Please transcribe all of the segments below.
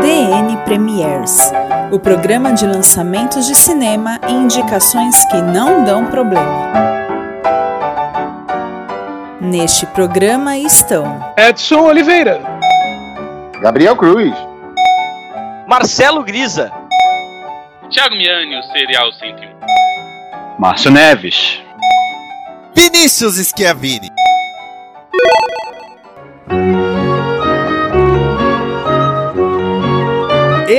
DN Premiers o programa de lançamentos de cinema e indicações que não dão problema. Neste programa estão Edson Oliveira, Gabriel Cruz, Marcelo Grisa, Thiago Miani, o Serial 101, Márcio Neves, Vinícius Schiavini.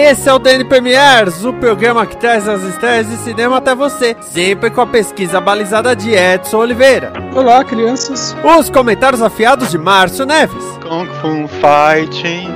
Esse é o DN Premiers, o programa que traz as estreias de cinema até você, sempre com a pesquisa balizada de Edson Oliveira. Olá, crianças. Os comentários afiados de Márcio Neves. Kung Fu Fighting.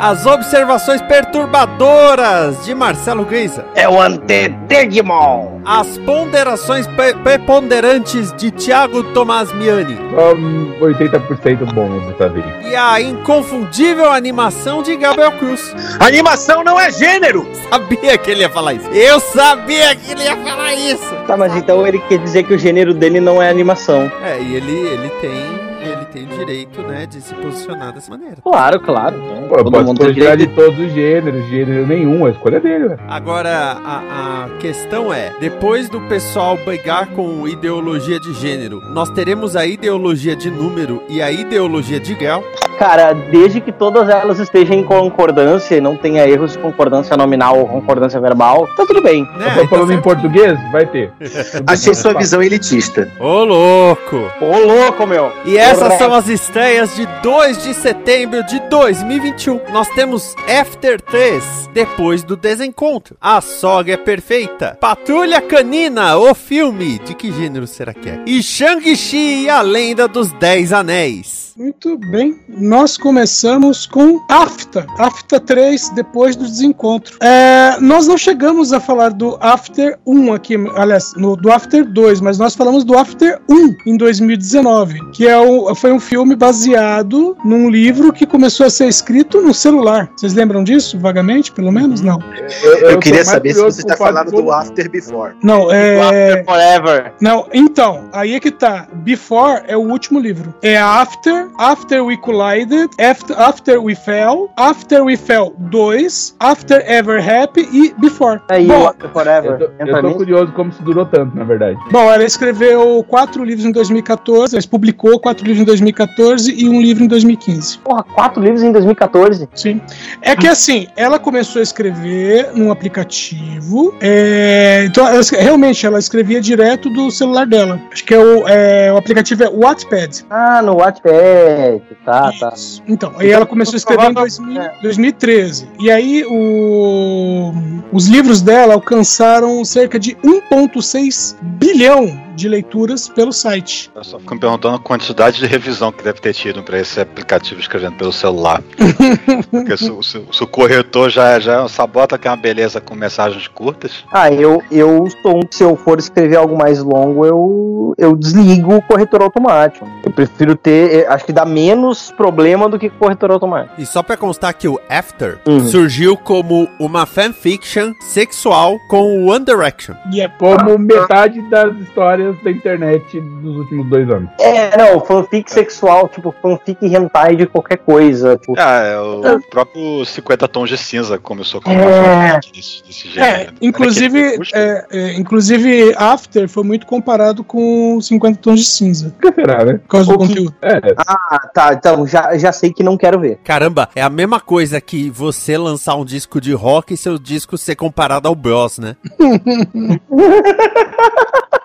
As observações perturbadoras de Marcelo Grisa. É o Antedigimon. As ponderações pre preponderantes de Thiago Tomás Miani. Só 80% bom dessa vez. E a inconfundível animação de Gabriel Cruz. Animação não é gênero! Sabia que ele ia falar isso. Eu sabia que ele ia falar isso. Tá, mas então ele quer dizer que o gênero dele não é animação. É, e ele, ele tem ele tem o direito, né, de se posicionar dessa maneira. Claro, claro. Pô, Todo pode mundo direito... de todos os gêneros, gênero nenhum, a escolha dele, né? Agora, a, a questão é, depois do pessoal brigar com ideologia de gênero, nós teremos a ideologia de número e a ideologia de grau? Cara, desde que todas elas estejam em concordância e não tenha erros de concordância nominal ou concordância verbal, tá tudo bem. É, Eu tô falando então, em português? Vai ter. Achei sua visão elitista. Ô, louco! Ô, louco, meu! E essas são as estreias de 2 de setembro de 2021. Nós temos After 3, depois do desencontro. A sogra é perfeita. Patrulha Canina, o filme. De que gênero será que é? E Shang-Chi e a Lenda dos Dez Anéis. Muito bem, nós começamos com AFTA, AFTA 3, depois do desencontro. É, nós não chegamos a falar do After 1 aqui, aliás, no, do After 2, mas nós falamos do After 1 em 2019, que é o, foi um filme baseado num livro que começou a ser escrito no celular. Vocês lembram disso, vagamente, pelo menos? Não. Eu, eu, eu queria saber se você está falando do After Before. Não, é. After Forever. Não, então, aí é que tá. Before é o último livro. É After After, We Collided, After, After We Fell, After We Fell 2, After Ever Happy e Before. Aí, Bom, After Forever. Eu tô, eu tô curioso como se durou tanto, na verdade. Bom, ela escreveu quatro livros em 2014, ela publicou quatro livros em 2014 e um livro em 2015. Porra, quatro livros em 2014? Sim. É que assim, ela começou a escrever num aplicativo, é, então ela, realmente ela escrevia direto do celular dela. Acho que é o, é, o aplicativo é Wattpad. Ah, no Wattpad tá, tá. Então, aí ela começou a escrever em 2000, 2013. E aí o, os livros dela alcançaram cerca de 1,6 bilhão de leituras pelo site. Eu só fico me perguntando a quantidade de revisão que deve ter tido para esse aplicativo escrevendo pelo celular. Porque se, se, se, o corretor já, já sabota que é uma beleza com mensagens curtas. Ah, eu, eu sou um que se eu for escrever algo mais longo, eu, eu desligo o corretor automático. Eu prefiro ter, acho que dá menos problema do que corretor automático. E só para constar que o After uhum. surgiu como uma fanfiction sexual com o One Direction. E é como metade das histórias da internet dos últimos dois anos. É, não, fanfic sexual, tipo, fanfic hentai de qualquer coisa. Tipo... Ah, é, o é. próprio 50 Tons de Cinza começou com é. uma desse, desse gênero. É, inclusive, é, é, inclusive, After foi muito comparado com 50 Tons de Cinza. Que será, né? Por causa do conteúdo. É. Ah, tá, então já, já sei que não quero ver. Caramba, é a mesma coisa que você lançar um disco de rock e seu disco ser comparado ao Bros, né?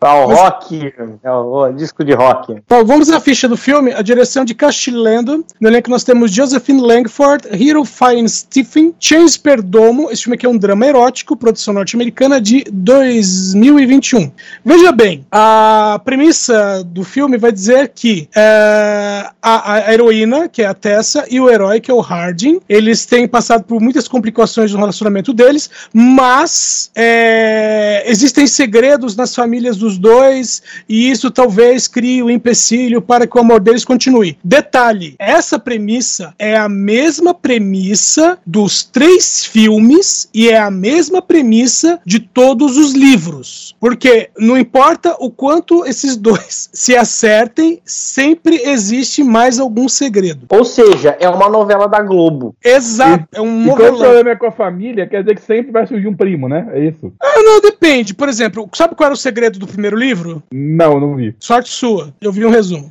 É o rock, é o, disco de rock. Bom, vamos à ficha do filme. A direção de Castilendo. No elenco nós temos Josephine Langford, Hero Fine Stephen, James Perdomo. Esse filme aqui é um drama erótico, produção norte-americana de 2021. Veja bem, a premissa do filme vai dizer que é, a, a, heroína, que é a Tessa, e o herói, que é o Harding, eles têm passado por muitas complicações no relacionamento deles, mas é, existem segredos nas famílias dos dois, e isso talvez crie o um empecilho para que o amor deles continue. Detalhe: essa premissa é a mesma premissa dos três filmes e é a mesma premissa de todos os livros. Porque não importa o quanto esses dois se acertem, sempre existe mais algum segredo. Ou seja, é uma novela da Globo. Exato, e, é um novelão. quando o problema é com a família, quer dizer que sempre vai surgir um primo, né? É isso? Ah, não, depende. Por exemplo, sabe qual era o segredo do primeiro livro? Não, não vi. Sorte sua. Eu vi um resumo.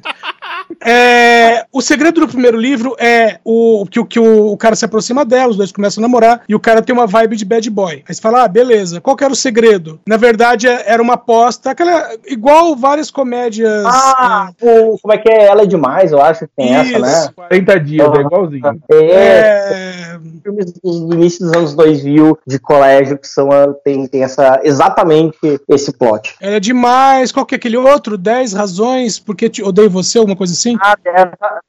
É, o segredo do primeiro livro é o que, que o, o, cara se aproxima dela, os dois começam a namorar e o cara tem uma vibe de bad boy. Aí você fala, ah, beleza. Qual que era o segredo? Na verdade, é, era uma aposta, aquela, igual várias comédias. Ah, é, o, como é que é? Ela é demais, eu acho que tem isso. essa, né? 40 dias, é igualzinho. É, é... Filmes do início dos anos 2000 de colégio que são, tem, tem essa, exatamente esse plot. Ela é demais. Qual que é aquele outro? 10 razões porque te odeio você, alguma coisa assim? Ah,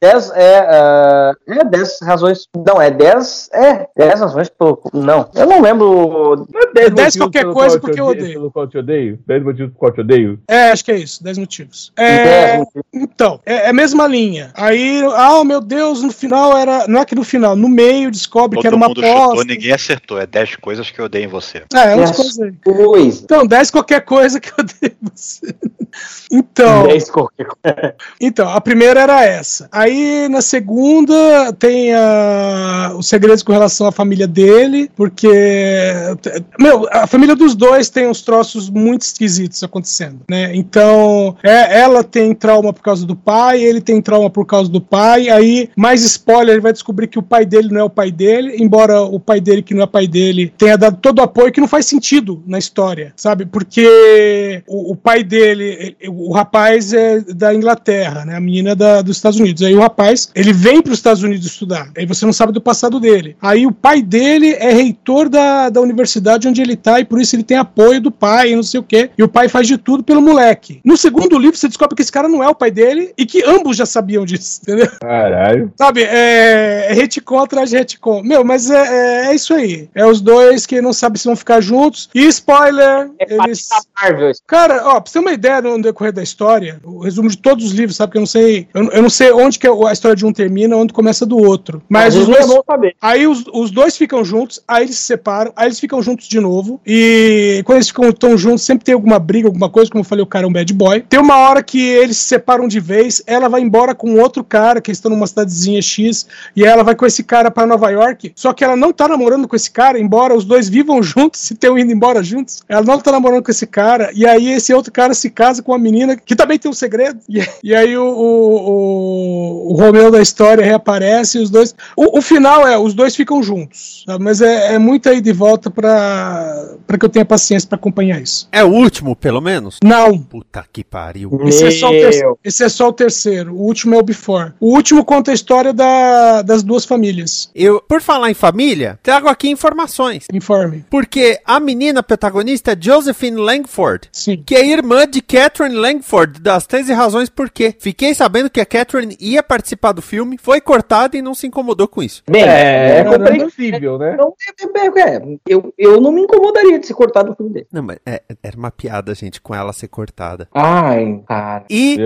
10 é. Uh, é 10 razões. Não, é 10. É, 10 razões pelo. Não, eu não lembro. Não é 10 qualquer coisa porque eu odeio. Pelo qual te odeio? 10 motivos pelo qual te odeio? É, acho que é isso, 10 motivos. É, motivos. Então, é, é a mesma linha. Aí, ah, meu Deus, no final era. Não é que no final, no meio descobre Todo que era uma aposta. Chutou, ninguém acertou. É 10 coisas que eu odeio em você. É, é umas coisas. Então, 10 qualquer coisa que eu odeio em você. Então. 10 qualquer coisa. Então, a primeira primeira era essa. Aí na segunda tem a, os segredos com relação à família dele, porque. Meu, a família dos dois tem uns troços muito esquisitos acontecendo, né? Então, é, ela tem trauma por causa do pai, ele tem trauma por causa do pai. Aí, mais spoiler, ele vai descobrir que o pai dele não é o pai dele, embora o pai dele, que não é pai dele, tenha dado todo o apoio que não faz sentido na história, sabe? Porque o, o pai dele, o rapaz é da Inglaterra, né? A menina da, dos Estados Unidos. Aí o rapaz, ele vem para os Estados Unidos estudar. Aí você não sabe do passado dele. Aí o pai dele é reitor da, da universidade onde ele está e por isso ele tem apoio do pai e não sei o quê. E o pai faz de tudo pelo moleque. No segundo livro, você descobre que esse cara não é o pai dele e que ambos já sabiam disso, entendeu? Caralho. Sabe, é, é retcon atrás de retcon. Meu, mas é, é, é, isso aí. É os dois que não sabem se vão ficar juntos. E spoiler, é eles... Cara, ó, pra você ter uma ideia no decorrer da história, o resumo de todos os livros, sabe? Que eu não sei. Eu, eu não sei onde que a história de um termina, onde começa do outro. Mas os dois, aí os, os dois ficam juntos, aí eles se separam, aí eles ficam juntos de novo. E quando eles ficam tão juntos, sempre tem alguma briga, alguma coisa, como eu falei, o cara é um bad boy. Tem uma hora que eles se separam de vez, ela vai embora com outro cara, que estão numa cidadezinha X, e ela vai com esse cara para Nova York. Só que ela não tá namorando com esse cara, embora os dois vivam juntos e tenham ido embora juntos. Ela não tá namorando com esse cara, e aí esse outro cara se casa com uma menina que também tem um segredo. E, e aí o, o o, Romeu da história reaparece e os dois. O, o, final é, os dois ficam juntos. Tá? Mas é, é muito aí de volta para que eu tenha paciência para acompanhar isso. É o último, pelo menos? Não. Puta que pariu. Esse é, só o terceiro, esse é só o terceiro. O último é o Before. O último conta a história da, das duas famílias. Eu, por falar em família, trago aqui informações. Informe. Porque a menina protagonista é Josephine Langford. Sim. Que é irmã de Catherine Langford, das 13 razões por quê. Fiquei sabendo que a Catherine ia participar do filme, foi cortada e não se incomodou com isso. Bem, é, é compreensível, né? Não, é, é, eu, eu não me incomodaria de ser cortado do filme dele. Não, mas é, era uma piada, gente, com ela ser cortada. Ai, cara. E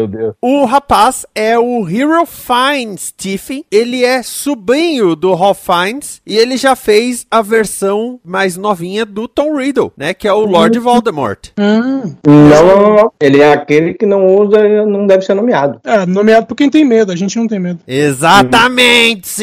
o rapaz é o Hero Fiennes Stephen. Ele é sobrinho do Ralph Fiennes e ele já fez a versão mais novinha do Tom Riddle, né? Que é o Lord hum. Voldemort. Hum. Não, não, não. Ele é aquele que não usa, não deve ser nomeado. É, nomeado por quem tem medo, a gente não tem medo. Exatamente!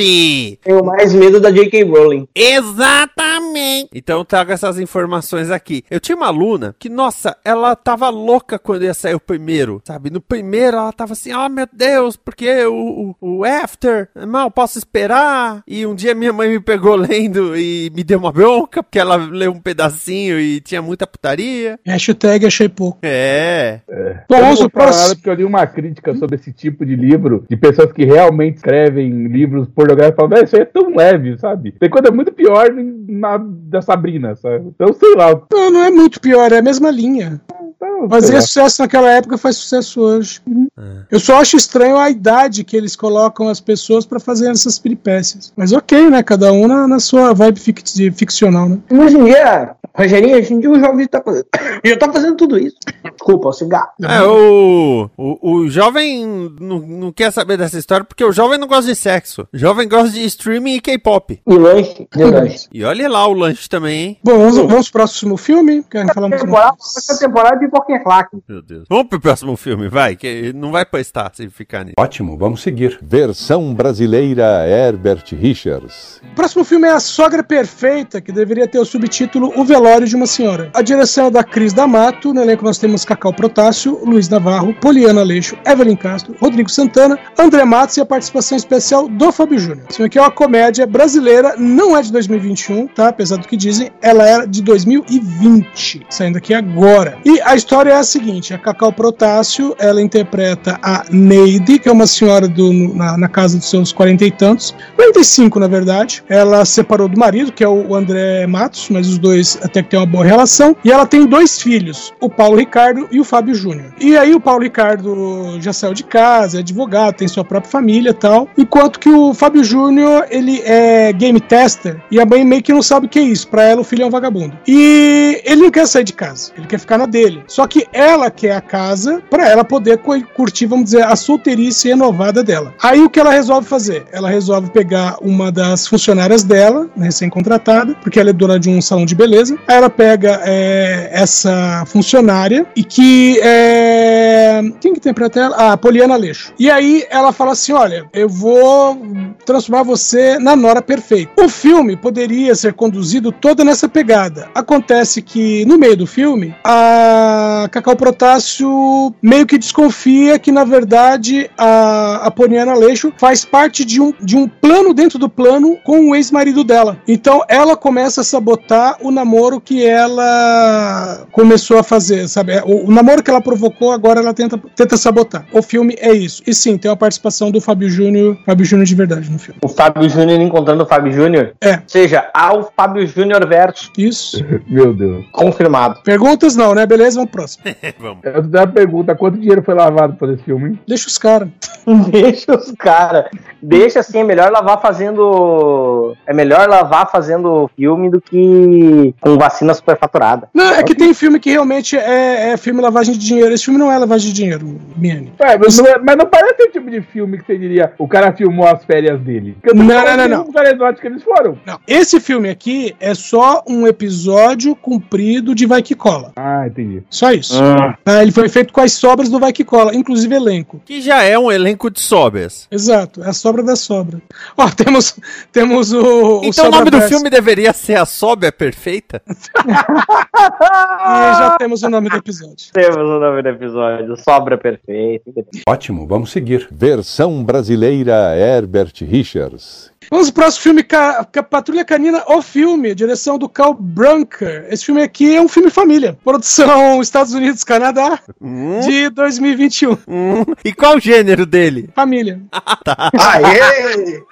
Tenho mais medo da J.K. Rowling. Exatamente! Então trago essas informações aqui. Eu tinha uma aluna que, nossa, ela tava louca quando ia sair o primeiro, sabe? No primeiro ela tava assim, oh meu Deus, porque o, o, o After, mal posso esperar esperar. E um dia minha mãe me pegou lendo e me deu uma bronca, porque ela leu um pedacinho e tinha muita putaria. Hashtag achei pouco. É. é. Bom, vamos pro próximo. Porque eu li uma crítica sobre esse tipo de livro, de pessoas que realmente escrevem livros pornográficos e falam, isso aí é tão leve, sabe? Tem coisa muito pior na, da Sabrina, sabe? Então, sei lá. Não, não é muito pior, é a mesma linha. Então, Fazia sucesso naquela época, faz sucesso hoje. É. Eu só acho estranho a idade que eles colocam as pessoas para fazer essas peripécias. Mas ok, né? Cada um na, na sua vibe fic ficcional, né? Hoje em dia, Rogerinho, hoje em dia o jovem tá fazendo, já tá fazendo tudo isso. Desculpa, o cigarro. É, o, o, o jovem não, não quer saber dessa história porque o jovem não gosta de sexo. O jovem gosta de streaming e K-pop. E lanche. E lanche. E olha lá o lanche também, hein? Bom, vamos, vamos pro próximo filme. Querem falar mais temporada, temporada de Pokémon Claque. Meu Deus. Vamos pro próximo filme, vai, que não vai prestar se ficar nisso. Ótimo, vamos seguir. Versão brasileira Herbert Richards. O próximo filme é A Sogra Perfeita, que deveria ter o subtítulo O Velório de uma Senhora. A direção é da Cris D'Amato, no elenco nós temos Cacau Protássio, Luiz Navarro, Poliana Aleixo, Evelyn Castro, Rodrigo Santana, André Matos e a participação especial do Fábio Júnior. Isso aqui é uma comédia brasileira, não é de 2021, tá? Apesar do que dizem, ela era de 2020, saindo aqui agora. E a história é a seguinte: a Cacau Protássio, ela interpreta a Neide, que é uma senhora do, na, na casa dos seus quarenta e tantos, 45 na verdade. Ela separou do marido, que é o André Matos, mas os dois até que têm uma boa relação. E ela tem dois filhos, o Paulo Ricardo e o Fábio Júnior. E aí o Paulo Ricardo já saiu de casa, é advogado, tem sua própria família e tal. Enquanto que o Fábio Júnior, ele é game tester e a mãe meio que não sabe o que é isso. Pra ela, o filho é um vagabundo. E ele não quer sair de casa, ele quer ficar na dele. Só que ela quer a casa para ela poder curtir, vamos dizer, a solteirice renovada dela. Aí o que ela resolve fazer? Ela resolve pegar uma das funcionárias dela, né, recém-contratada, porque ela é dona de um salão de beleza. Ela pega é, essa funcionária e que é. Quem que interpreta ela? Ah, Poliana Aleixo. E aí ela fala assim: olha, eu vou transformar você na Nora perfeita. O filme poderia ser conduzido toda nessa pegada. Acontece que no meio do filme, a Cacau Protássio meio que desconfia que, na verdade, a, a Poliana Aleixo faz parte de um, de um plano dentro do plano com o ex-marido dela. Então ela começa a sabotar o namoro que ela começou a fazer, sabe? O, o namoro que ela provocou, agora ela tenta, tenta sabotar. O filme é isso. E sim, tem a participação do Fábio Júnior, Fábio Júnior de verdade no filme. O Fábio Júnior encontrando o Fábio Júnior? É. Ou seja, ao Fábio Júnior verso. Isso. Meu Deus. Confirmado. Perguntas não, né? Beleza, vamos pro próximo. vamos. Eu tenho uma pergunta: quanto dinheiro foi lavado por esse filme? Hein? Deixa os caras. Deixa os caras. Deixa assim, é melhor lavar fazendo. É melhor lavar fazendo filme do que com vacina superfaturada. Não, é que tem filme que realmente é, é filme lavagem de dinheiro. Esse filme não é lavagem de dinheiro, Miane. É, mas, não, é, mas não parece o tipo de filme que você diria o cara filmou as férias dele. Não, não, não, não. não. que eles foram. Não. Esse filme aqui é só um episódio comprido de Vai Que Cola. Ah, entendi. Só isso. Ah. Ah, ele foi feito com as sobras do Vai Que Cola, inclusive elenco. Que já é um elenco de sobras. Exato, é a sobra da sobra. Ó, temos, temos o. Então o, o nome do filme deveria ser A Sobra Perfeita? e já temos o nome do episódio. Temos o nome do episódio, Sobra Perfeita. Ótimo, vamos seguir. Versão brasileira Herbert Richards. Vamos pro próximo filme, Ca Patrulha Canina, o filme, direção do Carl Brunker. Esse filme aqui é um filme família. Produção Estados Unidos, Canadá, hum? de 2021. Hum? E qual o gênero dele? Família. tá. Aê!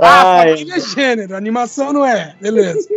ah, família é gênero, animação não é. Beleza.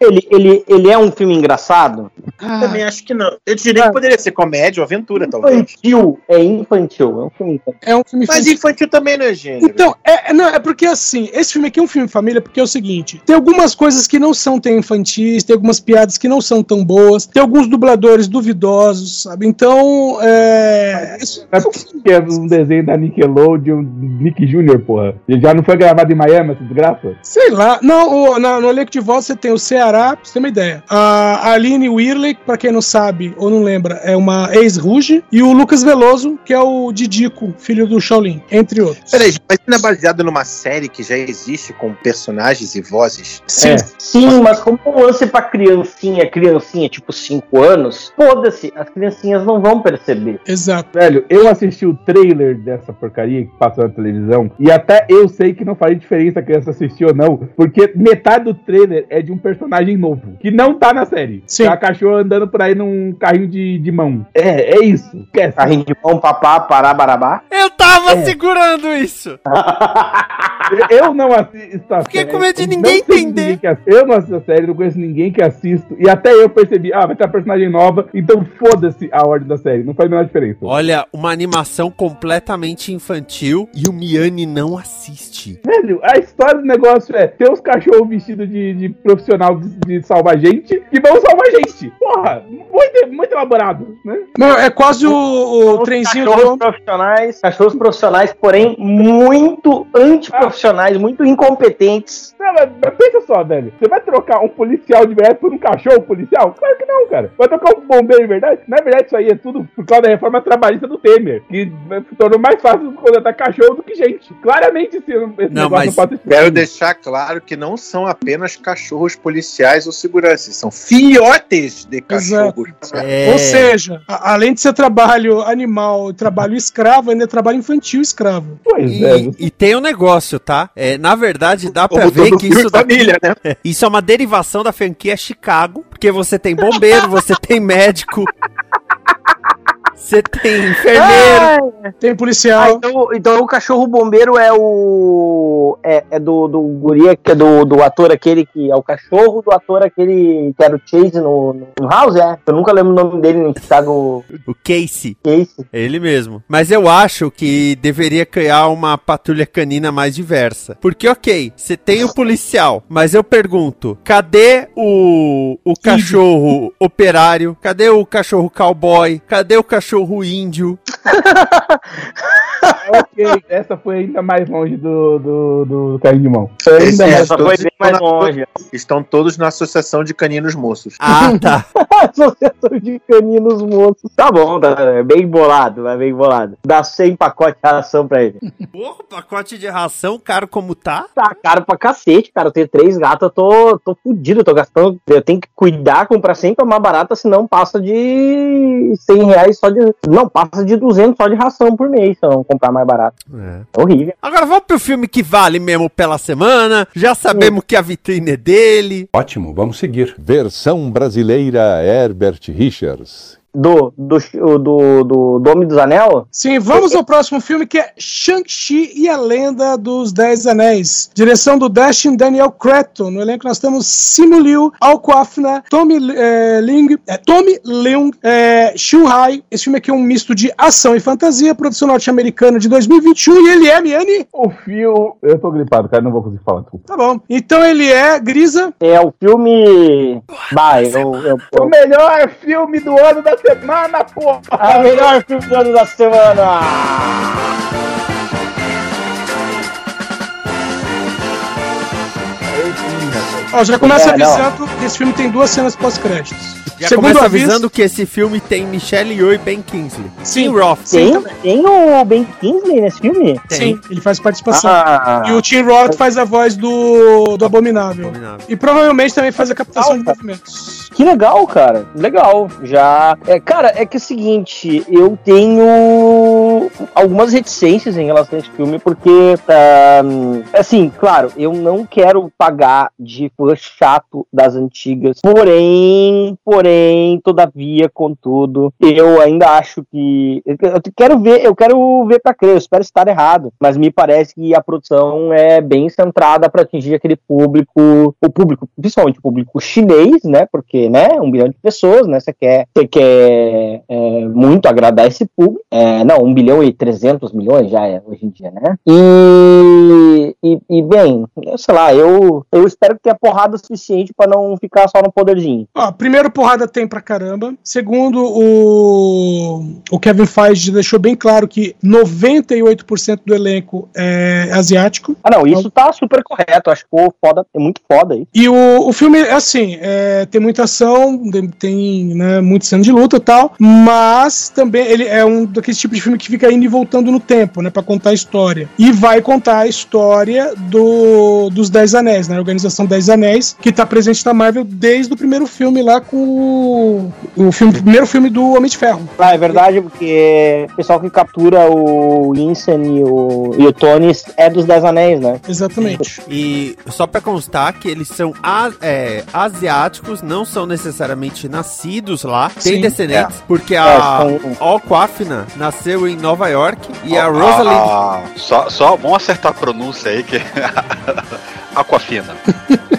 Ele, ele, ele é um filme engraçado? Ah. Também acho que não. Eu diria que ah. poderia ser comédia ou aventura, talvez. Infantil. É infantil. É um filme infantil. É um filme Mas infantil, infantil também não é gênero. Então, é, não, é porque assim, esse filme aqui é um filme família porque é o seguinte: tem algumas coisas que não são tão infantis, tem algumas piadas que não são tão boas, tem alguns dubladores duvidosos, sabe? Então, é. É porque é um desenho da Nickelodeon, Nick Jr., porra. Ele já não foi gravado em Miami, essa desgraça? Sei lá. Não, o, na, no elenco de voz você tem o Ceará, pra você ter uma ideia. A Aline Whirley, pra quem não sabe ou não lembra, é uma ex-Ruge. E o Lucas Veloso, que é o Didico, filho do Shaolin, entre outros. Peraí, mas não é baseado numa série que já existe com personagens e vozes? Sim. É. Sim, mas como um lance pra criancinha, criancinha tipo 5 anos, foda-se, as criancinhas não vão perceber. Exato. Velho, eu assisti o trailer dessa porcaria que passou na televisão e até eu sei que não faz diferença a criança assistir ou não, porque metade do trailer é de um personagem novo, que não tá na série. Sim. É a cachorra andando por aí num carrinho de, de mão. É, é isso. Esquece. Carrinho de mão, papá, pará, barabá. Eu tava é. segurando isso. eu não assisto a Fiquei série. com medo de ninguém entender. Ninguém eu não assisto a série, não conheço ninguém que assisto. E até eu percebi, ah, vai ter uma personagem nova, então foda-se a ordem da série. Não faz a menor diferença. Olha, uma animação completamente infantil e o Miane não assiste. Velho, a história do negócio é ter os cachorros vestidos de, de profissional de, de, salvar gente que vão salvar gente. Porra, muito, muito elaborado, né? Não, é quase o, o trenzinho cachorros do... profissionais, cachorros profissionais, porém muito antiprofissionais, ah. muito incompetentes. Não, mas, mas pensa só, velho. Você vai trocar um policial de verdade por um cachorro policial? Claro que não, cara. Vai trocar um bombeiro de verdade? Na verdade, isso aí é tudo por causa da reforma trabalhista do Temer, que tornou mais fácil contratar cachorro do que gente. Claramente, esse, esse não, mas não pode Quero deixar claro que não são apenas cachorros policiais ou seguranças, são filhotes de cachorros. É... Ou seja, a, além de ser trabalho animal trabalho escravo, ainda é trabalho infantil escravo. Pois e, é. E tem um negócio, tá? É, na verdade, dá pra Como ver que isso. Família, né? Isso é uma derivação da franquia Chicago, porque você tem bombeiro, você tem médico. Você tem enfermeiro. Tem policial. Ah, então, então, o cachorro bombeiro é o. É, é do, do guria, que é do, do ator aquele que. É o cachorro do ator aquele que era o Chase no, no House, é. Eu nunca lembro o nome dele no Chicago. O Casey. Casey. É ele mesmo. Mas eu acho que deveria criar uma patrulha canina mais diversa. Porque, ok, você tem o policial, mas eu pergunto: cadê o, o cachorro operário? Cadê o cachorro cowboy? Cadê o cachorro? Cachorro índio. ok, essa foi ainda mais longe do, do, do carrinho de mão. ainda mais, essa foi bem mais longe. Estão todos na Associação de Caninos Moços. Ah, tá. Associação de Caninos Moços. Tá bom, tá bem bolado, é bem bolado. Dá 100 pacotes de ração pra ele. Porra, pacote de ração caro como tá? Tá caro pra cacete, cara. Eu tenho três gatos, eu tô, tô fudido, eu tô gastando. Eu tenho que cuidar, comprar sempre uma barata, senão passa de 100 reais só de não, passa de 200 só de ração por mês, se eu não comprar mais barato. É. horrível. Agora vamos pro filme que vale mesmo pela semana. Já sabemos Sim. que a vitrine é dele. Ótimo, vamos seguir. Versão brasileira Herbert Richards do, do, do, do Dome dos Anel? Sim, vamos ao próximo filme que é Shang-Chi e a Lenda dos Dez Anéis. Direção do Dashin Daniel Cretton. No elenco nós temos Simu Liu, Alquafna, Tommy é, Ling, é, Tommy Leung, é, Shu Hai. Esse filme aqui é um misto de ação e fantasia, produção norte-americana de 2021 e ele é, Miane? O filme... Eu tô gripado, cara, não vou conseguir falar. Desculpa. Tá bom. Então ele é, Grisa? É o filme... Vai, eu, eu, eu... O melhor filme do ano da semana, porra! A melhor filme do ano da semana! Ó, já começa é, avisando que esse filme tem duas cenas pós-créditos. Já Segundo começa avisando que esse filme tem Michelle Yeoh e Ben Kingsley. Sim, Roth. Tem, tem o Ben Kingsley nesse filme? Tem. Sim, ele faz participação. Ah. E o Tim Roth faz a voz do, do Abominável. Abominável. E provavelmente também faz a captação de movimentos. Que legal, cara. Legal. Já. É, cara, é que é o seguinte, eu tenho algumas reticências em relação a esse filme, porque, um, assim, claro, eu não quero pagar de fã chato das antigas, porém, porém, todavia, contudo, eu ainda acho que. Eu quero ver, eu quero ver pra crer, eu espero estar errado, mas me parece que a produção é bem centrada para atingir aquele público, o público, principalmente o público chinês, né? Porque né, um bilhão de pessoas, né, você quer, você quer é, muito agradar esse público, é, não, um bilhão e trezentos milhões já é hoje em dia, né, e, e, e, bem, sei lá, eu, eu espero que tenha porrada suficiente para não ficar só no poderzinho. Primeiro, porrada tem pra caramba. Segundo, o, o Kevin Feige deixou bem claro que 98% do elenco é asiático. Ah, não, isso tá super correto. Acho que ficou foda, é muito foda aí. E o, o filme, assim, é, tem muita ação, tem né, muita cena de luta e tal, mas também ele é um daqueles tipos de filme que fica indo e voltando no tempo, né, pra contar a história. E vai contar a história do, dos Dez Anéis, né, a Organização Dez Anéis, que tá presente na Marvel desde o primeiro filme lá com o, o filme, primeiro filme do Homem de Ferro. Ah, é verdade, porque o pessoal que captura o Incen e o, e o Tony é dos Dez Anéis, né? Exatamente. E só pra constar que eles são a, é, asiáticos, não são necessariamente nascidos lá, têm descendentes, É. porque É, a são- Alquafina nasceu em Nova York e a Rosalind Ah, só, só vamos acertar a pronúncia aí que. Aquafina.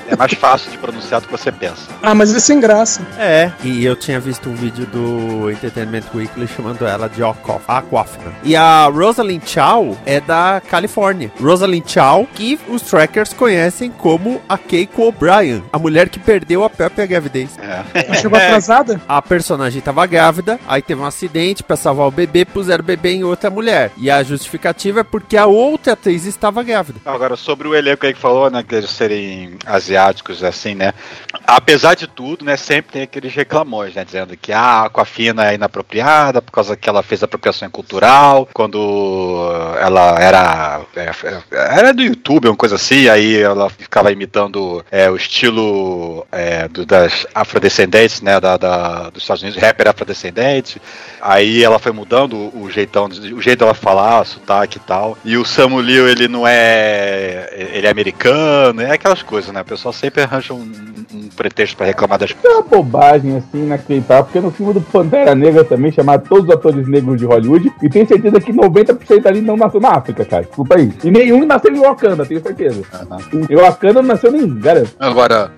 É mais fácil de pronunciar do que você pensa. Ah, mas é sem graça. É, e eu tinha visto um vídeo do Entertainment Weekly chamando ela de Aquaf- Aquafina. E a Rosalind Chow é da Califórnia. Rosalind Chow, que os trackers conhecem como a Keiko O'Brien, a mulher que perdeu a própria gravidez. É. Ela chegou atrasada? A personagem tava grávida, aí teve um acidente pra salvar o bebê, puseram o bebê em outra mulher. E a justificativa é porque a outra atriz estava grávida. Agora, sobre o elenco aí que falou, né, que eles serem asiáticos, assim, né, apesar de tudo, né, sempre tem aqueles reclamões, né, dizendo que ah, a Aquafina é inapropriada por causa que ela fez apropriação cultural, quando ela era é, era do YouTube, uma coisa assim, aí ela ficava imitando é, o estilo é, do- das afrodescendentes, né, da, da- dos Estados Unidos, rapper afrodescendente, aí ela foi mudando o jeitão, o jeito dela falar, sotaque e tal, e o Samu Liu, ele não é, ele é americano, é aquelas coisas, né, o pessoal sempre arranja um, um pretexto pra reclamar das É uma bobagem assim, inacreditável, porque no filme do Pantera Negra também, chamado Todos os Atores Negros de Hollywood, e tenho certeza que 90% ali não nasceu na África, cara. Desculpa aí. E nenhum nasceu em Wakanda, tenho certeza. Em Wakanda não nasceu nenhum, garanto. Agora,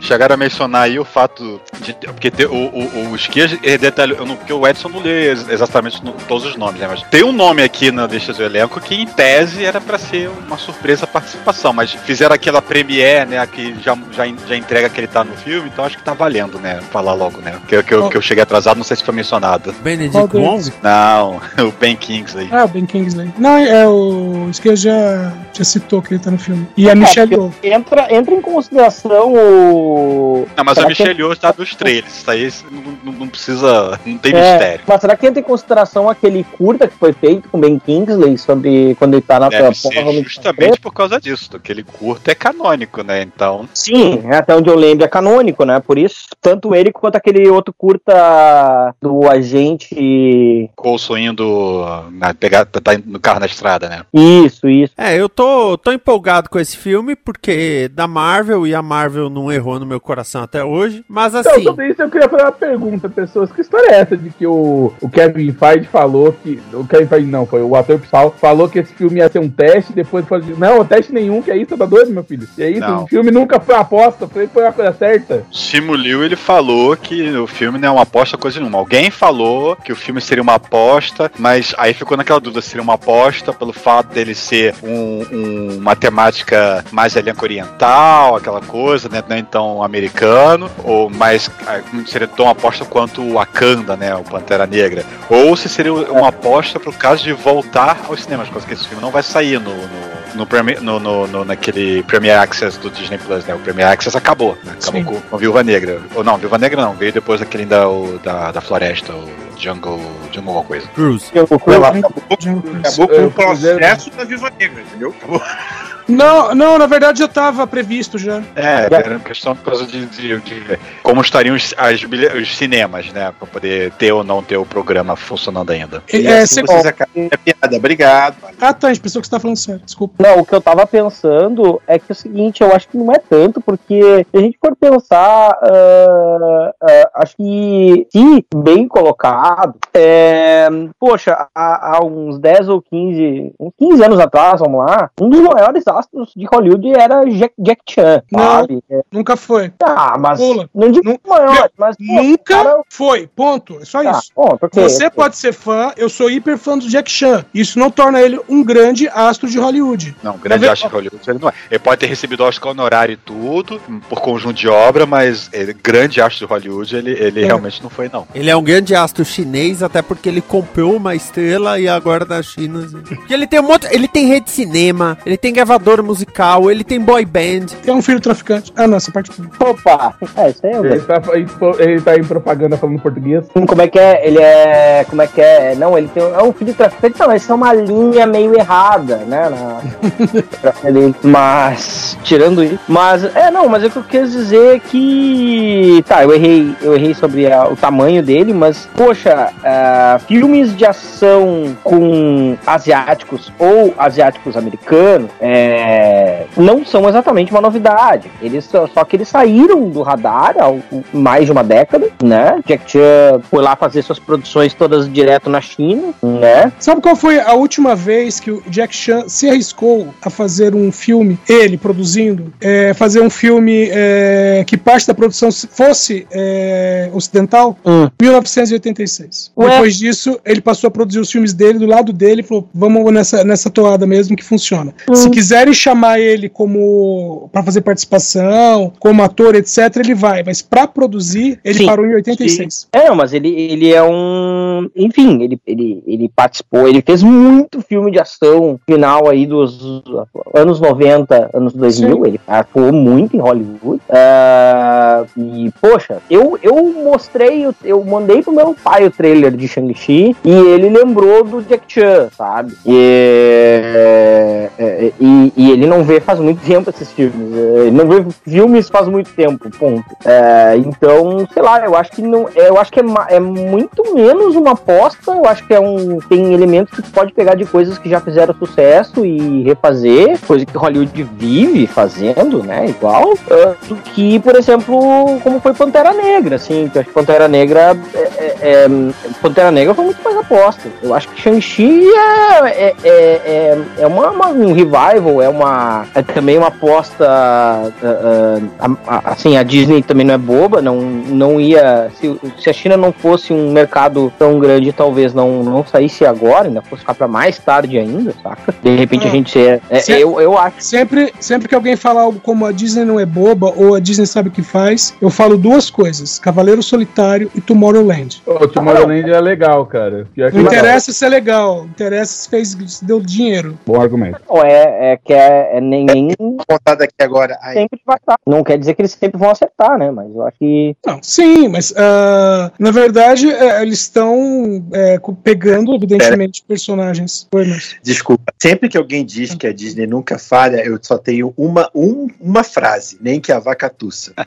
chegaram a mencionar aí o fato de. Porque te- o, o, o Esquias é não- porque o Edson não lê ex- exatamente no- todos os nomes, né? Mas tem um nome aqui na lista do elenco que, em tese, era pra ser uma surpresa participação, mas fizeram aquela premiere, né? Que já, já, já entrega que ele tá no filme, então acho que tá valendo, né? Falar logo, né? Que, que, eu, que eu cheguei atrasado, não sei se foi mencionado. Benedict? Wong? Não, o Ben Kingsley. Ah, o Ben Kingsley. Não, é o. Isso que eu já, já citou que ele tá no filme. E a Michelle É, Yeoh. entra, entra em consideração o. Não, mas Será a que- Michelle Yeoh tá dos trailers, isso aí não, não- não precisa, não tem É, mistério. Mas será que entra em consideração aquele curta que foi feito com Ben Kingsley sobre quando ele tá na Deve porra, ser justamente por causa disso. Aquele curto é canônico, né? Então. Sim, até onde eu lembro é canônico, né? Por isso, tanto ele quanto aquele outro curta do agente. Coulson indo na, pegar, tá no carro na estrada, né? Isso, isso. É, eu tô, tô empolgado com esse filme, porque da Marvel, e a Marvel não errou no meu coração até hoje. Mas Então, assim, sobre isso eu queria fazer uma pergunta, pessoas. Que história é essa de que o, o Kevin Feige falou que. O Kevin Feige não, foi o ator principal, falou que esse filme ia ser um teste, depois falou não, teste nenhum, que é isso, tá doido, meu filho? E é isso, Não. o filme nunca foi uma aposta, foi, foi uma coisa certa. Simu Liu, ele falou que o filme não é uma aposta coisa nenhuma. Alguém falou que o filme seria uma aposta, mas aí ficou naquela dúvida se seria uma aposta pelo fato dele ser um, um- uma temática mais elenco oriental, aquela coisa, né? Não então americano, ou mais ah, seria tão aposta quanto o Wakanda, né? O Pantera Negra. Ou se seria uma aposta pro caso de voltar aos cinemas, coisa que esse filme não vai sair no, no, no, no, no- no- naquele Premier Access do Disney Plus, né? O Premier Access acabou, né? Acabou Sim. com, com Viúva Negra. Ou não, Viúva Negra não, veio depois daquele da, o- da, da floresta, o Jungle, Jungle alguma coisa. Cruise. Eu, Jungle Cruise. Acabou com o processo da Viva Negra, entendeu? Acabou. Não, não, na verdade já tava previsto já. É, era questão por causa de, de- de como estariam os, as os cinemas, né? Pra poder ter ou não ter o programa funcionando ainda. E É, assim cê- vocês acabam a piada. Obrigado. Ah, tá, a gente pensou que você tá falando sério, desculpa. Não, o que eu tava pensando é que é o seguinte, eu acho que não é tanto, porque se a gente for pensar, ah, ah, acho que se bem colocado, é, poxa, há, há uns 10 ou 15, uns 15 anos atrás, vamos lá, um dos maiores astros de Hollywood era Jack, Jack Chan, sabe? Não, nunca foi. Ah, mas Pula. não digo maior, mas Nunca cara, foi, ponto. É só tá, isso. ponto, ok, Você ok. pode ser fã, eu sou hiper fã do Jack Chan. Isso não torna ele um grande astro de Hollywood. Não, grande astro de Hollywood ele não é. Ele pode ter recebido Oscar honorário e tudo, por conjunto de obra, mas ele, grande astro de Hollywood ele, ele É. realmente não foi, não. Ele é um grande astro chinês, até porque ele comprou uma estrela e agora na China. Porque ele tem um monte. Ele tem rede de cinema, ele tem gravador musical, ele tem boy band. Tem um filho traficante. Ah, não, essa parte. Opa! É, isso aí é o Ele tá, ele tá em propaganda falando português. Como é que é? Ele é. Como é que é? Não, ele tem. É um filho traficante. Não, isso é uma linha meio errada, né? Na, mas. Tirando isso. Mas. É, não, mas é que eu quis dizer que. Tá, eu errei. Eu errei sobre a- o tamanho dele, mas, poxa, ah, filmes de ação com asiáticos ou asiáticos americanos é, não são exatamente uma novidade. Eles só, que eles saíram do radar há mais de uma década, né? Jack Chan foi lá fazer suas produções todas direto na China, né? Sabe qual foi a última vez que o Jack Chan se arriscou a fazer um filme, ele produzindo, é, fazer um filme é, que parte da produção fosse é, ocidental? Hum. 1986. Ué? Depois disso, ele passou a produzir os filmes dele do lado dele e falou: vamos nessa, nessa toada mesmo que funciona. Se quiserem chamar ele como para fazer participação, como ator, etc., ele vai, mas para produzir, ele Sim. parou em 86. É, não, mas ele, ele é um. Enfim, ele, ele, ele participou, ele fez muito filme de ação final aí dos anos 90, anos 2000. Sim. Ele atuou muito em Hollywood. Ah, e, poxa, eu, eu mostrei, eu, eu mandei pro meu pai o trailer de Shang-Chi e ele lembrou do Jack Chan, sabe? E, é, é, e, e ele não vê faz muito tempo esses filmes. É, Ele não vê filmes faz muito tempo, ponto. É, então, sei lá, eu acho que não. Eu acho que é, é muito menos uma aposta. Eu acho que é um. Tem elementos que pode pegar de coisas que já fizeram sucesso e refazer, coisa que Hollywood vive fazendo, né? Igual. é, do que, por exemplo, como foi Pantera Negra, assim. Que eu acho que Pantera Negra. É, é- é- Pantera Negra foi muito mais aposta. Eu acho que Shang-Chi é, é, é, é, é uma, uma- um revival, é uma. É também uma aposta. a- a- assim, a Disney também não é boba, não, não ia. Se, se a China não fosse um mercado tão grande, talvez não, não saísse agora, ainda fosse ficar pra mais tarde ainda, saca? De repente a Ah. gente. É, é, Se- eu, eu acho. Sempre, sempre que alguém fala algo como a Disney não é boba ou a Disney sabe o que faz, eu falo duas coisas: Cavaleiro Solitário e Tomorrowland. O Tomorrowland é legal, cara. Não é interessa se é legal, interessa se fez, se deu dinheiro. Bom argumento. Ou é, é que é, é nem, nem Contado aqui agora. Aí, sempre vai estar. Não quer dizer que eles sempre vão acertar, né? Mas eu acho que. Não, sim, mas ah, na verdade é, eles estão é, pegando, evidentemente, personagens. Oi, mas... Desculpa. Sempre que alguém diz que a Disney nunca falha, eu só tenho uma, um- uma frase, nem que a vaca tussa.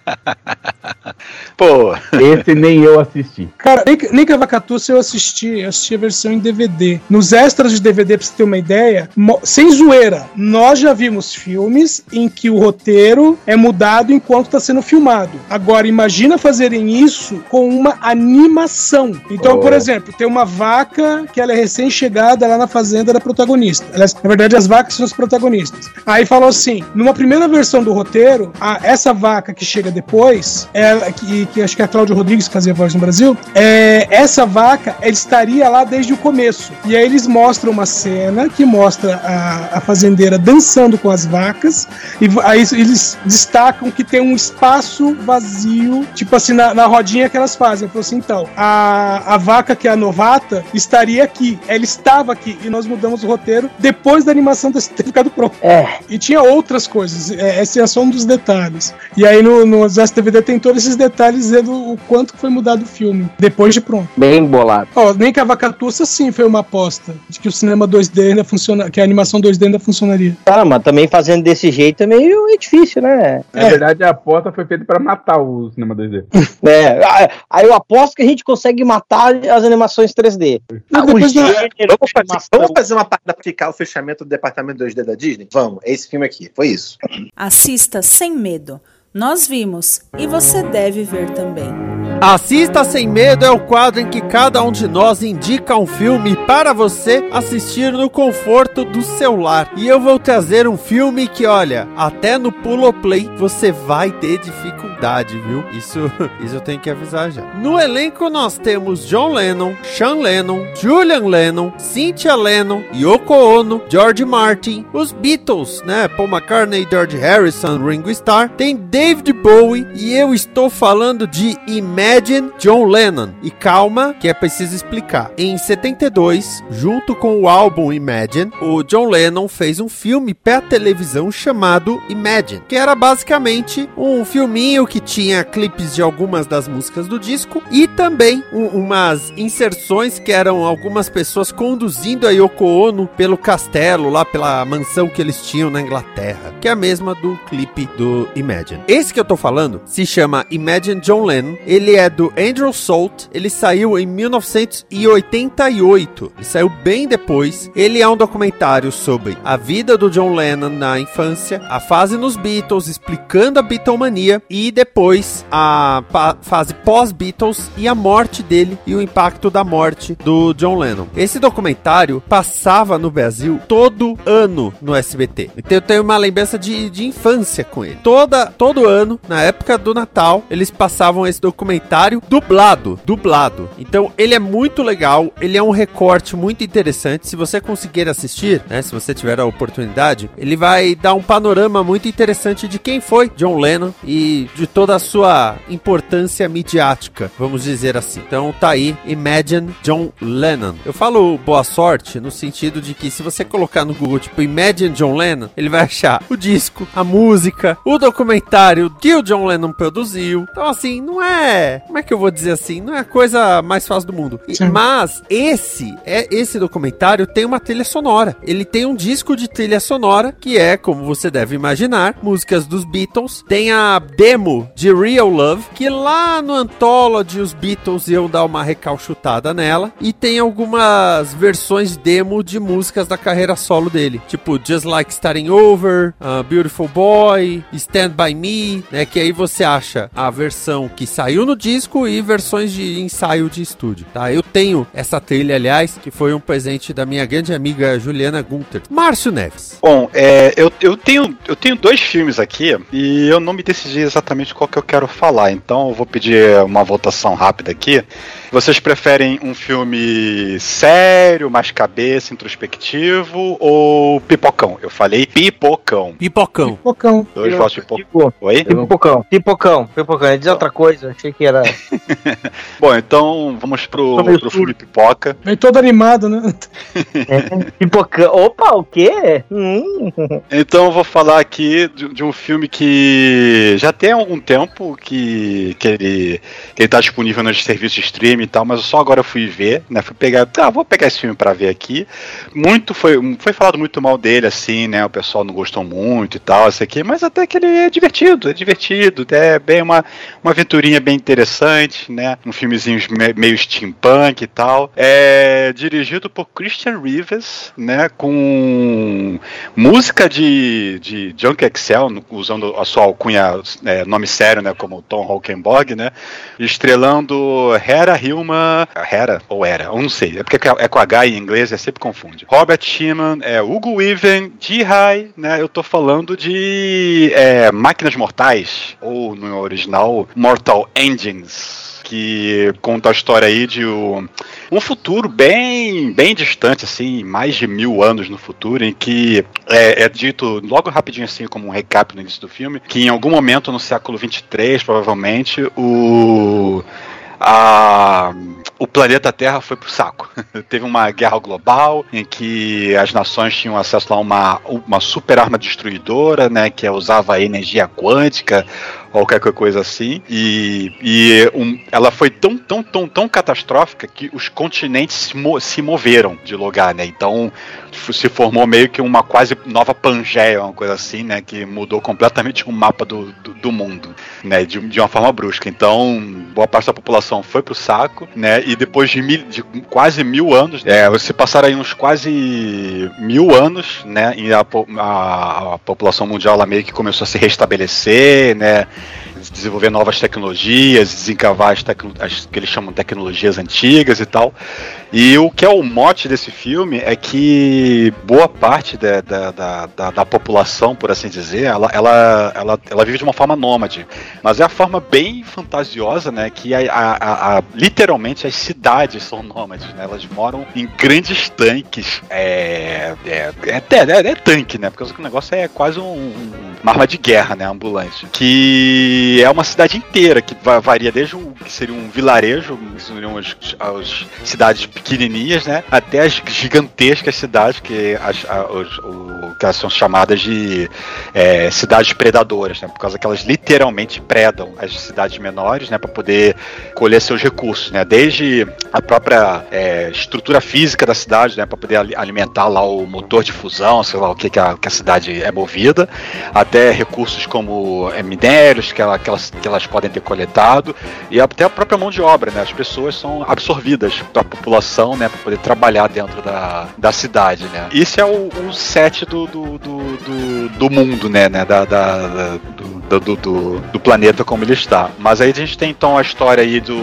Pô, Esse nem eu assisti. Cara, nem, que- nem que a Vacatuça eu assisti, eu assisti a versão em DVD. Nos extras de DVD, pra você ter uma ideia, sem zoeira, nós já vimos filmes em que o roteiro é mudado enquanto tá sendo filmado. Agora, imagina fazerem isso com uma animação. Então, Oh. por exemplo, tem uma vaca que ela é recém-chegada lá na fazenda da protagonista. Na verdade, as vacas são as protagonistas. Aí falou assim: numa primeira versão do roteiro, a- essa vaca que chega depois, ela, que, que acho que é a Cláudia Rodrigues que fazia voz no Brasil, é, essa vaca ela estaria lá desde o começo. E aí eles mostram uma cena que mostra a, a fazendeira dançando com as vacas, e aí eles destacam que tem um espaço vazio, tipo assim, na, na rodinha que elas fazem. Falou assim: então, a, a vaca que é a novata estaria aqui. Ela estava aqui. E nós mudamos o roteiro depois da animação ter ficado pronta. É. E tinha outras coisas. é, Esse é só um dos detalhes. E aí no, no SDVD tem todos esses detalhes dizendo o quanto foi mudado o filme. Depois de pronto. Bem bolado. Ó, nem que a Vacatuça sim foi uma aposta. De que o cinema 2D ainda funciona. Que a animação 2D ainda funcionaria. Cara, mas também fazendo desse jeito é meio é difícil, né? Na É. verdade, a aposta foi feita pra matar o cinema 2D. É, ah, aí eu aposto que a gente consegue matar as animações 3D. Mas depois da- gênero Vamos fazer, vamos fazer uma parada pra ficar o fechamento do departamento 2D da Disney? Vamos, é esse filme aqui. Foi isso. Assista sem medo. Nós vimos e você deve ver também. Assista Sem Medo é o quadro em que cada um de nós indica um filme para você assistir no conforto do celular. E eu vou trazer um filme que, olha, até no Pulo Play você vai ter dificuldade, viu? Isso, isso eu tenho que avisar já. No elenco nós temos John Lennon, Sean Lennon, Julian Lennon, Cynthia Lennon, Yoko Ono, George Martin, os Beatles, né? Paul McCartney, George Harrison, Ringo Starr, tem David Bowie e eu estou falando de Imagine John Lennon. E calma, que é preciso explicar. Em 72, junto com o álbum Imagine, o John Lennon fez um filme para televisão chamado Imagine, que era basicamente um filminho que tinha clipes de algumas das músicas do disco e também um, umas inserções que eram algumas pessoas conduzindo a Yoko Ono pelo castelo, lá pela mansão que eles tinham na Inglaterra, que é a mesma do clipe do Imagine. Esse que eu tô falando se chama Imagine John Lennon, ele é do Andrew Salt, ele saiu em 1988, ele saiu bem depois. Ele é um documentário sobre a vida do John Lennon na infância, a fase nos Beatles, explicando a Beatlemania e depois a fase pós-Beatles e a morte dele e o impacto da morte do John Lennon. Esse documentário passava no Brasil todo ano no SBT. Então eu tenho uma lembrança de, de infância com ele. Toda, todo ano, na época do Natal, eles passavam esse documentário dublado, dublado. Então ele é muito legal, ele é um recorte muito interessante. Se você conseguir assistir, né, se você tiver a oportunidade, ele vai dar um panorama muito interessante de quem foi John Lennon e de toda a sua importância midiática, vamos dizer assim. Então tá aí, Imagine John Lennon. Eu falo boa sorte no sentido de que se você colocar no Google tipo Imagine John Lennon, ele vai achar o disco, a música, o documentário que o John Lennon produziu. Então assim, não é, como é que eu vou dizer assim, não é a coisa mais fácil do mundo. E, mas esse é esse documentário tem uma trilha sonora. Ele tem um disco de trilha sonora que é, como você deve imaginar, músicas dos Beatles. Tem a demo de Real Love, que lá no Anthology os Beatles iam dar uma recalchutada nela. E tem algumas versões demo de músicas da carreira solo dele, tipo Just Like Starting Over, uh, Beautiful Boy, Stand By Me, né? Que aí você acha a versão que saiu no disco e versões de ensaio de estúdio, tá? Eu tenho essa trilha, aliás, que foi um presente da minha grande amiga Juliana Gunter. Márcio Neves. Bom, é, eu, eu, tenho, eu tenho dois filmes aqui e eu não me decidi exatamente qual que eu quero falar, então eu vou pedir uma votação rápida aqui. Vocês preferem um filme sério, mais cabeça, introspectivo ou pipocão? Eu falei pipocão. Pipocão. Pipocão. Dois votos de pipocão. Oi? Pipocão. Pipocão. Pipocão. É dizer outra coisa. Achei que era. Bom, então vamos pro, pro filme Pipoca. Vem todo animado, né? é, pipocão. Opa, o quê? Hum. Então eu vou falar aqui de, de, um filme que já tem algum tempo que, que, ele, que ele tá disponível nos serviços de streaming e tal, mas só agora eu fui ver, né? Fui pegar. Ah, vou pegar esse filme para ver aqui. Muito foi, foi falado muito mal dele, assim, né? O pessoal não gostou muito e tal, isso aqui, mas até que ele é divertido, é divertido, é bem uma, uma aventurinha bem interessante, né? Um filmezinho meio steampunk e tal. É dirigido por Christian Rivers, né? Com música de, de Junk Excel, usando a sua alcunha, é, nome sério, né? Como Tom Hockenborg, né? Estrelando Hera Hillman. Hera ou era? Eu não sei. É porque é com H em inglês, é sempre confunde. Robert Sheeman, é, Hugo Weaven, Ji-Hai, né? Eu tô falando de é, Máquinas Mortais, ou no original, Mortal Engines que conta a história aí de um, um futuro bem, bem distante, assim, mais de mil anos no futuro, em que é, é, dito logo rapidinho assim, como um recap no início do filme, que em algum momento no século 23, provavelmente, o a, o planeta Terra foi pro saco. Teve uma guerra global em que as nações tinham acesso a uma, uma super arma destruidora, né, que usava energia quântica ou qualquer coisa assim. E, e um, ela foi tão, tão, tão, tão catastrófica que os continentes se, mo se moveram de lugar, né? Então se formou meio que uma quase nova Pangeia, uma coisa assim, né? Que mudou completamente o mapa do, do, do mundo, né? De, de, uma forma brusca. Então, boa parte da população foi pro saco, né? E depois de, mil, de quase mil anos, é, você passaram aí uns quase mil anos, né? E a, a, a população mundial ela meio que começou a se restabelecer, né? Desenvolver novas tecnologias, desencavar as, as que eles chamam de tecnologias antigas e tal. E o que é o mote desse filme é que boa parte da, da, da, da, população, por assim dizer, ela, ela, ela, ela vive de uma forma nômade. Mas é a forma bem fantasiosa, né? Que a, a, a, literalmente as cidades são nômades, né? Elas moram em grandes tanques. É, é, é, é, é tanque, né? Porque o negócio é quase um, uma arma de guerra, né? Ambulante. Que é uma cidade inteira, que varia desde o que seria um vilarejo, que seriam as, as cidades pequenininhas, né? Até as gigantescas cidades que, as, os, o, que elas são chamadas de é, cidades predadoras, né? Por causa que elas literalmente predam as cidades menores, né? Para poder colher seus recursos, né? Desde a própria é, estrutura física da cidade, né? Para poder alimentar lá o motor de fusão, sei lá o que, que, a, que a cidade é movida, até recursos como é, minérios que, ela, que, elas, que elas podem ter coletado e até a própria mão de obra, né? As pessoas são absorvidas da população, né? Para poder trabalhar dentro da, da cidade, né? Isso é o, o set do, do, do, do, do mundo, né? né? Da, da, da do, do, do, do, planeta como ele está. Mas aí a gente tem então a história aí do,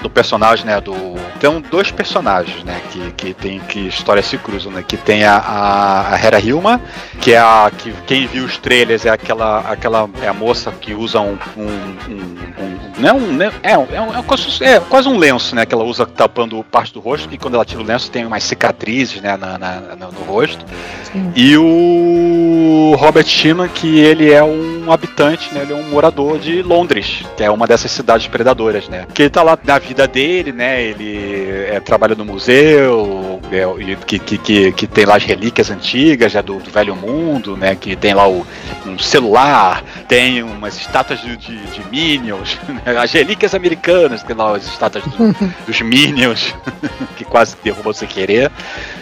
do personagem, né? Do, tem dois personagens, né? Que, que tem que histórias se cruzam, né? Que tem a, a, a Hera Hilma, que é a que quem viu os trailers é aquela aquela é a moça que usa um, um, um, um não é um, né, é, é, um, é, quase, é quase um lenço, né? Que ela usa tapando parte do rosto, e quando ela tira o lenço tem umas cicatrizes, né? Na, na, no, no rosto. Sim. E o Robert Sheeman, que ele é um habitante, né? Ele é um morador de Londres, que é uma dessas cidades predadoras, né? Que ele tá lá na vida dele, né? Ele é, trabalha no museu, é, que, que, que, que, tem lá as relíquias antigas já do, do, velho mundo, né? Que tem lá o, um celular, tem umas estátuas de, de, de Minions, né? as relíquias americanas, tem lá as estátuas do, dos Minions, que quase derrubou sem querer,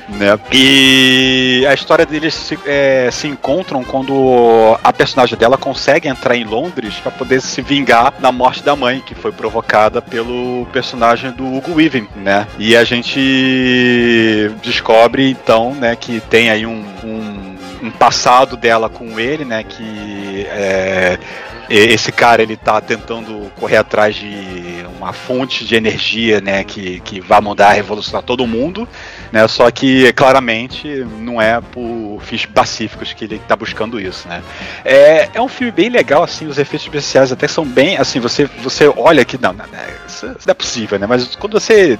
né? E a história deles se, é, se encontram quando a personagem dela consegue entrar em Londres para poder se vingar da morte da mãe, que foi provocada pelo personagem do Hugo Weaving, né? E a gente descobre então, né, que tem aí um, um, um passado dela com ele, né, que é, esse cara ele tá tentando correr atrás de uma fonte de energia, né, que, que vai mudar, revolucionar todo mundo, né, só que claramente não é por fins pacíficos que ele tá buscando isso, né. É, é um filme bem legal, assim, os efeitos especiais até são bem, assim, você, você olha que, não, não, isso, não é possível, né, mas quando você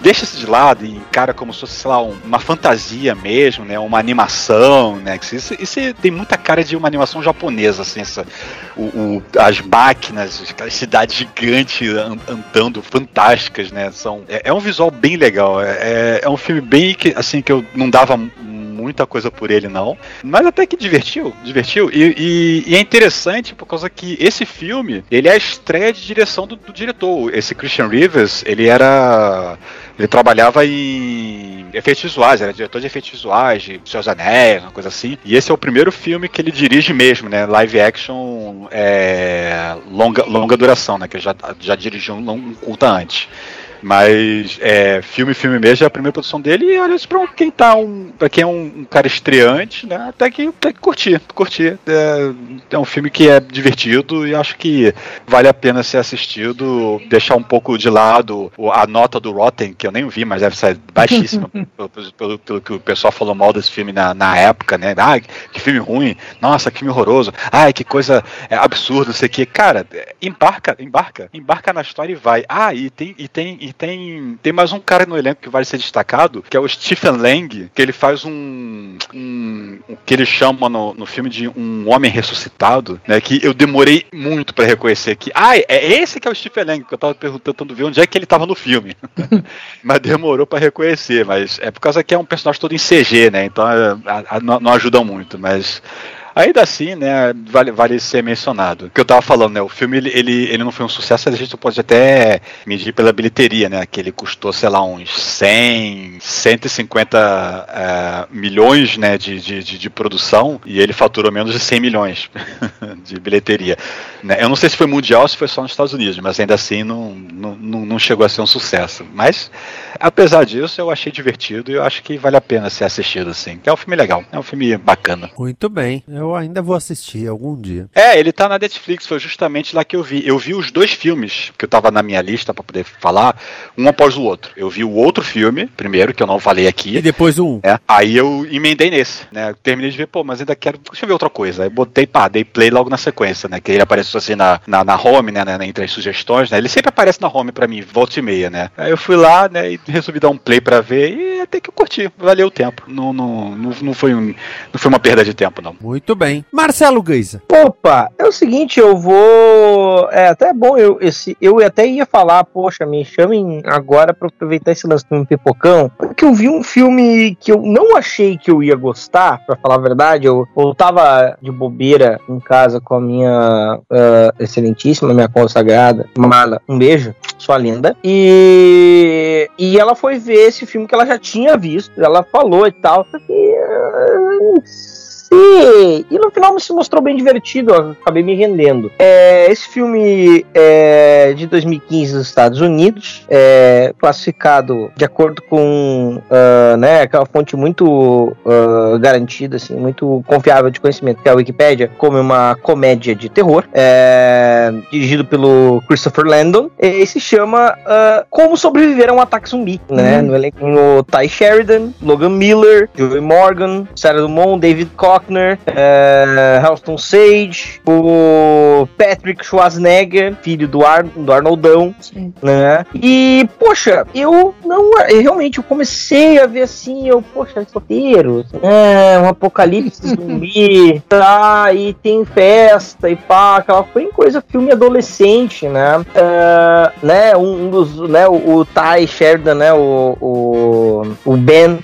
deixa isso de lado e encara como se fosse, sei lá, uma fantasia mesmo, né, uma animação, né, isso, isso tem muita cara de uma animação japonesa, assim, essa, o, o, as máquinas, aquelas cidades gigantes andando, fantásticas, né? São, é, é um visual bem legal. É, é, é um filme bem que, assim, que eu não dava muita coisa por ele, não. Mas até que divertiu, divertiu. E, e, e, é interessante por causa que esse filme, ele é a estreia de direção do, do diretor. Esse Christian Rivers, ele era ele trabalhava em efeitos visuais, era diretor de efeitos visuais, de Seus Anéis, uma coisa assim. E esse é o primeiro filme que ele dirige mesmo, né? Live action é, longa, longa duração, né? Que ele já, já dirigiu um, um culta antes. Mas é, filme, filme mesmo é a primeira produção dele e olha isso pra quem tá um. Pra quem é um, um cara estreante, né? Até que, até que curtir, curtir. É, é, um filme que é divertido e acho que vale a pena ser assistido, deixar um pouco de lado a nota do Rotten, que eu nem vi, mas deve ser baixíssima, pelo, pelo, pelo, que o pessoal falou mal desse filme na, na época, né? Ah, que filme ruim, nossa, que filme horroroso, ai, que coisa é, absurda, não sei o que. Cara, embarca, embarca, embarca na história e vai. Ah, e tem, e tem e tem, tem mais um cara no elenco que vai ser destacado, que é o Stephen Lang, que ele faz um. um que ele chama no, no filme de um homem ressuscitado, né? Que eu demorei muito para reconhecer que. Ah, é esse que é o Stephen Lang, que eu tava tentando ver onde é que ele tava no filme. mas demorou para reconhecer, mas é por causa que é um personagem todo em CG, né? Então é, a, a, não ajuda muito, mas Ainda assim, né, vale, vale ser mencionado. O que eu tava falando, né, o filme ele, ele, ele não foi um sucesso, a gente pode até medir pela bilheteria, né, que ele custou, sei lá, uns 100, 150 uh, milhões, né, de, de, de, de, produção e ele faturou menos de 100 milhões de bilheteria. Né? Eu não sei se foi mundial se foi só nos Estados Unidos, mas ainda assim não, não, não chegou a ser um sucesso. Mas, apesar disso, eu achei divertido e eu acho que vale a pena ser assistido, assim. É um filme legal, é um filme bacana. Muito bem, eu ainda vou assistir algum dia. É, ele tá na Netflix, foi justamente lá que eu vi. Eu vi os dois filmes que eu tava na minha lista para poder falar, um após o outro. Eu vi o outro filme, primeiro, que eu não falei aqui. E depois um. É, aí eu emendei nesse, né? Eu terminei de ver, pô, mas ainda quero. Deixa eu ver outra coisa. Aí botei, pá, dei play logo na sequência, né? Que ele apareceu assim na, na, na home, né, né? Entre as sugestões, né? Ele sempre aparece na home para mim, volta e meia, né? Aí eu fui lá, né, e resolvi dar um play para ver e até que eu curti. Valeu o tempo. Não, não, não, não, foi, um, não foi uma perda de tempo, não. Muito bem. Marcelo Geisa. Opa, é o seguinte, eu vou. É até bom, eu, esse, eu até ia falar, poxa, me chamem agora para aproveitar esse lance do pipocão, porque eu vi um filme que eu não achei que eu ia gostar, para falar a verdade. Eu, eu tava de bobeira em casa com a minha uh, excelentíssima, minha consagrada, Marla. Um beijo, sua linda. E, e ela foi ver esse filme que ela já tinha visto, ela falou e tal. E, uh, e, e no final se mostrou bem divertido, eu acabei me rendendo. É, esse filme é de 2015 nos Estados Unidos, é classificado de acordo com uh, né, aquela fonte muito uh, garantida, assim, muito confiável de conhecimento, que é a Wikipedia, como uma comédia de terror, é, dirigido pelo Christopher Landon, e se chama uh, Como Sobreviver a um Ataque Zumbi, né? Uhum. No elenco Ty Sheridan, Logan Miller, Joey Morgan, Sarah Dumont, David Cox, Faulkner, é, Halston Sage, o Patrick Schwarzenegger, filho do, Ar, do Arnoldão, Sim. né? E, poxa, eu não. Eu, realmente, eu comecei a ver assim, eu, poxa, solteiro, é, um apocalipse zumbi, tá, e tem festa e pá, aquela foi coisa filme adolescente, né? Uh, né, um, um, dos, né, o, o Ty Sheridan, né, o, o, o Ben, uh,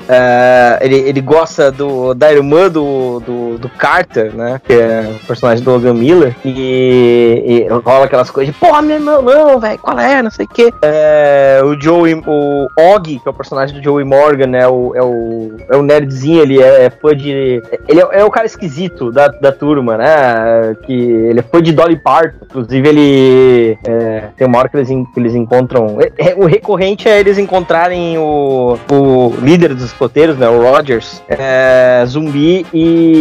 ele, ele gosta do, da irmã do, do, do Carter, né? Que é o personagem do Logan Miller. E, e rola aquelas coisas de, porra, meu irmão, não, velho, qual é? Não sei o quê. É, o Joey, o Og, que é o personagem do Joey Morgan, né? O, é, o, é o nerdzinho, ele é, é fã de. Ele é, é, o cara esquisito da, da turma, né? Que ele é fã de Dolly Parton. Inclusive, ele. É, tem uma hora que eles, que eles encontram. É, é, o recorrente é eles encontrarem o, o líder dos escoteiros, né? O Rogers, zumbi e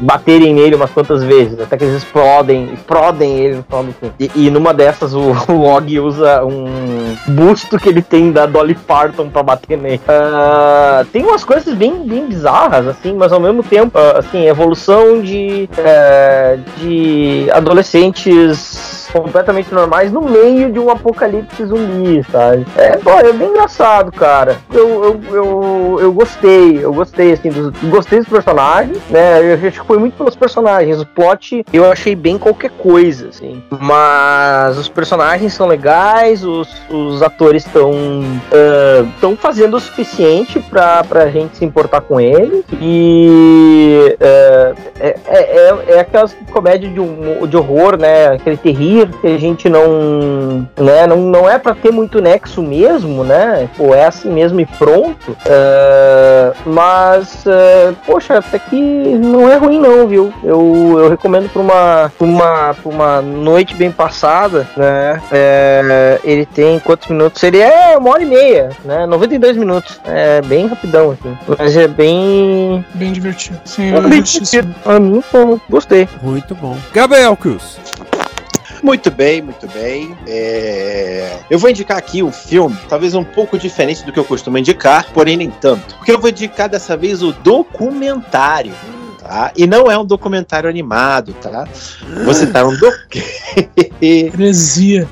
baterem nele umas quantas vezes, até que eles explodem, explodem ele no final do filme. E, e numa dessas o, o Og usa um busto que ele tem da Dolly Parton pra bater nele. Uh, tem umas coisas bem, bem bizarras, assim, mas ao mesmo tempo, uh, assim, evolução de, uh, de adolescentes completamente normais no meio de um apocalipse zumbi, sabe? É, pô, é bem engraçado, cara. Eu, eu, eu, eu gostei, eu gostei, assim, dos, gostei dos personagens, né? Eu acho que foi muito pelos personagens. O plot eu achei bem qualquer coisa, assim. Mas os personagens são legais, os, os atores estão uh, fazendo o suficiente pra, pra gente se importar com eles. E uh, é, é, é, é aquelas comédias de, um, de horror, né? Aquele terrível que a gente não, né, não, não é para ter muito nexo mesmo, né? Ou é assim mesmo e pronto. Uh, mas, uh, poxa, até que não é ruim não, viu? Eu, eu recomendo para uma, pra uma, pra uma noite bem passada, né? É, ele tem quantos minutos? Ele é uma hora e meia, né? 92 minutos. É bem rapidão, assim. Mas é bem... Bem divertido. Sim, é bem divertido. A mim, pô, gostei. Muito bom. Gabriel Cruz. Muito bem, muito bem. É... Eu vou indicar aqui um filme, talvez um pouco diferente do que eu costumo indicar, porém nem tanto. Porque eu vou indicar dessa vez o documentário tá? E não é um documentário animado, tá? Vou citar um doc... Heresia.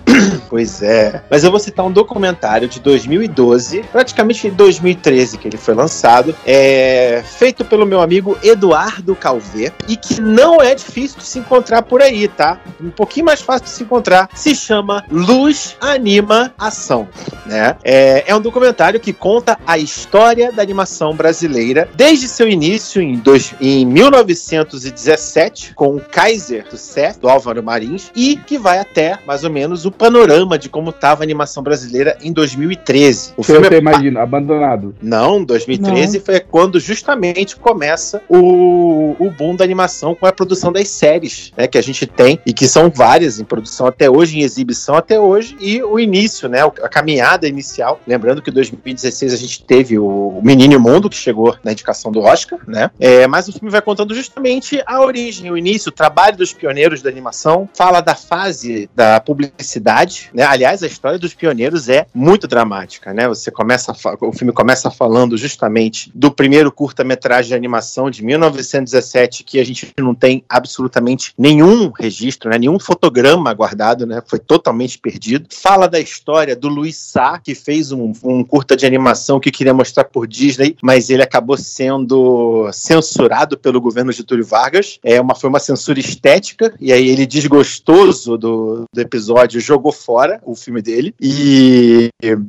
pois é. Mas eu vou citar um documentário de 2012, praticamente 2013 que ele foi lançado, é feito pelo meu amigo Eduardo Calvé e que não é difícil de se encontrar por aí, tá? Um pouquinho mais fácil de se encontrar. Se chama Luz Anima Ação, né? É, é um documentário que conta a história da animação brasileira desde seu início em, dois, em 1917, com o Kaiser do Seth, do Álvaro Marins, e que vai até mais ou menos o panorama de como estava a animação brasileira em 2013. O filme é abandonado. Não, 2013 foi quando justamente começa o, o boom da animação com a produção das séries, né, que a gente tem e que são várias em produção até hoje, em exibição até hoje, e o início, né, a caminhada inicial. Lembrando que em 2016 a gente teve o Menino e o Mundo, que chegou na indicação do Oscar, né? É, mas o filme vai contando justamente a origem, o início, o trabalho dos pioneiros da animação, fala da fase da publicidade, né? Aliás, a história dos pioneiros é muito dramática, né? Você começa, o filme começa falando justamente do primeiro curta-metragem de animação de 1917, que a gente não tem absolutamente nenhum registro, né? Nenhum fotograma guardado, né? Foi totalmente perdido. Fala da história do Luiz Sá, que fez um, um curta de animação que queria mostrar por Disney, mas ele acabou sendo censurado pelo governo Getúlio Vargas. É uma, foi uma censura estética, e aí ele, desgostoso do, do episódio, jogou fora o filme dele. E,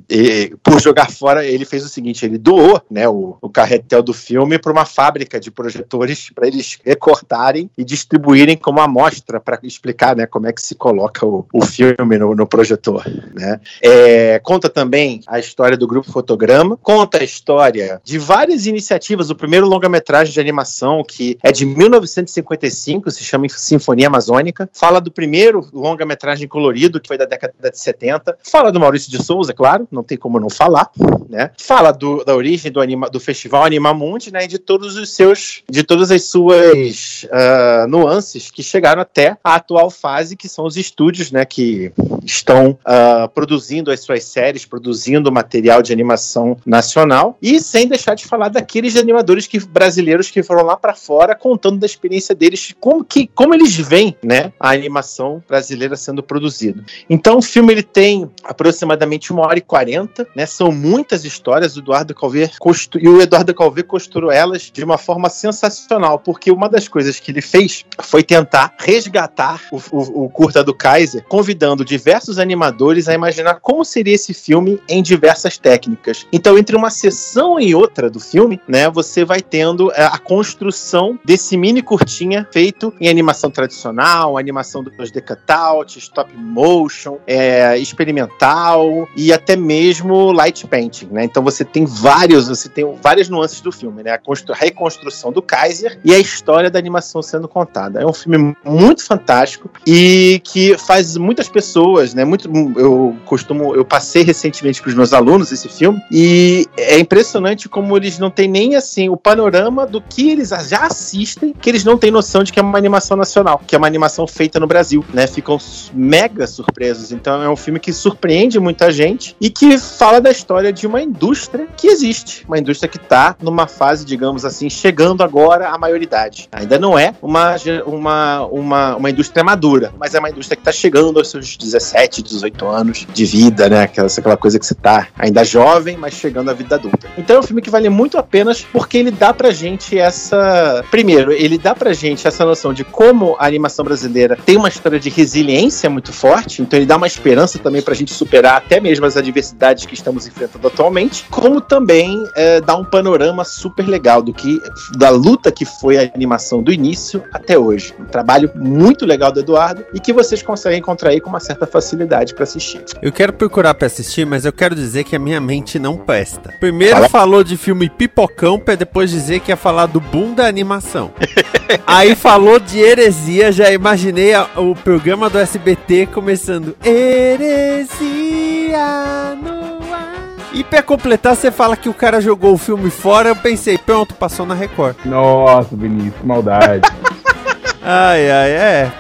e, por jogar fora, ele fez o seguinte: ele doou né, o, o carretel do filme para uma fábrica de projetores para eles recortarem e distribuírem como amostra para explicar né, como é que se coloca o, o filme no, no projetor. Né? É, conta também a história do grupo Fotograma, conta a história de várias iniciativas. O primeiro longa-metragem de animação, que é de 1955, se chama Sinfonia Amazônica, fala do primeiro longa-metragem colorido, que foi da década de 70, fala do Maurício de Souza, claro, não tem como não falar, né? Fala do, da origem do, anima, do festival Animamundi, né? E de todos os seus, de todas as suas uh, nuances que chegaram até a atual fase, que são os estúdios, né? Que estão uh, produzindo as suas séries, produzindo material de animação nacional e sem deixar de falar daqueles animadores que, brasileiros que foram lá para fora contando da experiência deles, como que como eles veem, né, a animação brasileira sendo produzida. Então o filme ele tem aproximadamente uma hora e quarenta, né? São muitas histórias. O Eduardo Calver e o Eduardo Calver costurou elas de uma forma sensacional, porque uma das coisas que ele fez foi tentar resgatar o, o, o curta do Kaiser, convidando diversos animadores a imaginar como seria esse filme em diversas técnicas. Então, entre uma sessão e outra do filme, né, você vai tendo é, a construção desse mini curtinha feito em animação tradicional, animação 2D cutout, stop motion, é, experimental e até mesmo light painting, né? Então você tem vários, você tem várias nuances do filme, né? A reconstrução do Kaiser e a história da animação sendo contada. É um filme muito fantástico e que faz muitas pessoas, né? Muito, eu costumo, eu passei recentemente para os meus alunos esse filme e é impressionante como eles não têm nem assim o panorama do que eles já assistem, que eles não têm noção de que é uma animação nacional, que é uma animação feita no Brasil, né? Ficam mega surpresos. Então é um filme que surpreende muita gente e que fala da história de uma indústria que existe, uma indústria que está numa fase, digamos assim, chegando agora à maioridade. Ainda não é uma, uma, uma, uma indústria madura, mas é uma indústria que está chegando aos seus 17, 18 anos de vida, né? Aquela, aquela coisa que você tá ainda jovem, mas chegando à vida adulta. Então é um filme que vale muito a pena porque ele dá pra gente essa. Primeiro, ele dá pra gente essa noção de como a animação brasileira tem uma história de resiliência muito forte, então ele dá uma esperança também pra gente superar até mesmo as adversidades que estamos enfrentando atualmente, como também é, dá um panorama super legal do que da luta que foi a animação do início até hoje. Um trabalho muito legal do Eduardo e que vocês conseguem encontrar aí com uma certa facilidade para assistir. Eu quero procurar para assistir, mas eu quero dizer que a minha mente não presta. Primeiro Fala. falou de filme pipocão para depois dizer que ia falar do boom da animação. Aí falou de heresia, já imaginei a, o programa do SBT começando heresia no ar. E pra completar, você fala que o cara jogou o filme fora, eu pensei, pronto, passou na Record. Nossa, Vinícius, que maldade. Ai, ai, é.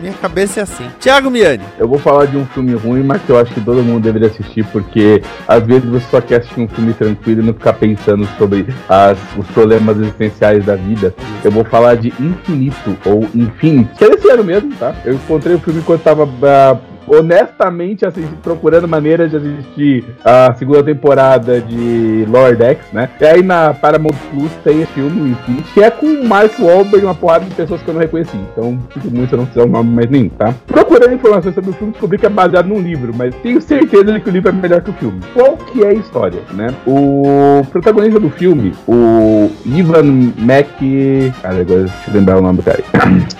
Minha, cabeça é assim. Thiago Miani. Eu vou falar de um filme ruim, mas que eu acho que todo mundo deveria assistir, porque às vezes você só quer assistir um filme tranquilo e não ficar pensando sobre as, os problemas existenciais da vida. Eu vou falar de Infinito, ou Infinity, que é ano mesmo, tá? Eu encontrei o filme quando tava uh, honestamente assisti, procurando maneiras de assistir a segunda temporada de Lord X, né? E aí na Paramount Plus tem esse filme, Infinity, que é com o Mark Wahlberg e uma porrada de pessoas que eu não reconheci. Então, fico muito se eu não fizer o nome mais nenhum, tá? Procurando informações sobre o filme, descobri que é baseado num livro, mas tenho certeza de que o livro é melhor que o filme. Qual que é a história, né? O protagonista do filme, o Ivan Mac... Cara, agora deixa eu lembrar o nome do cara.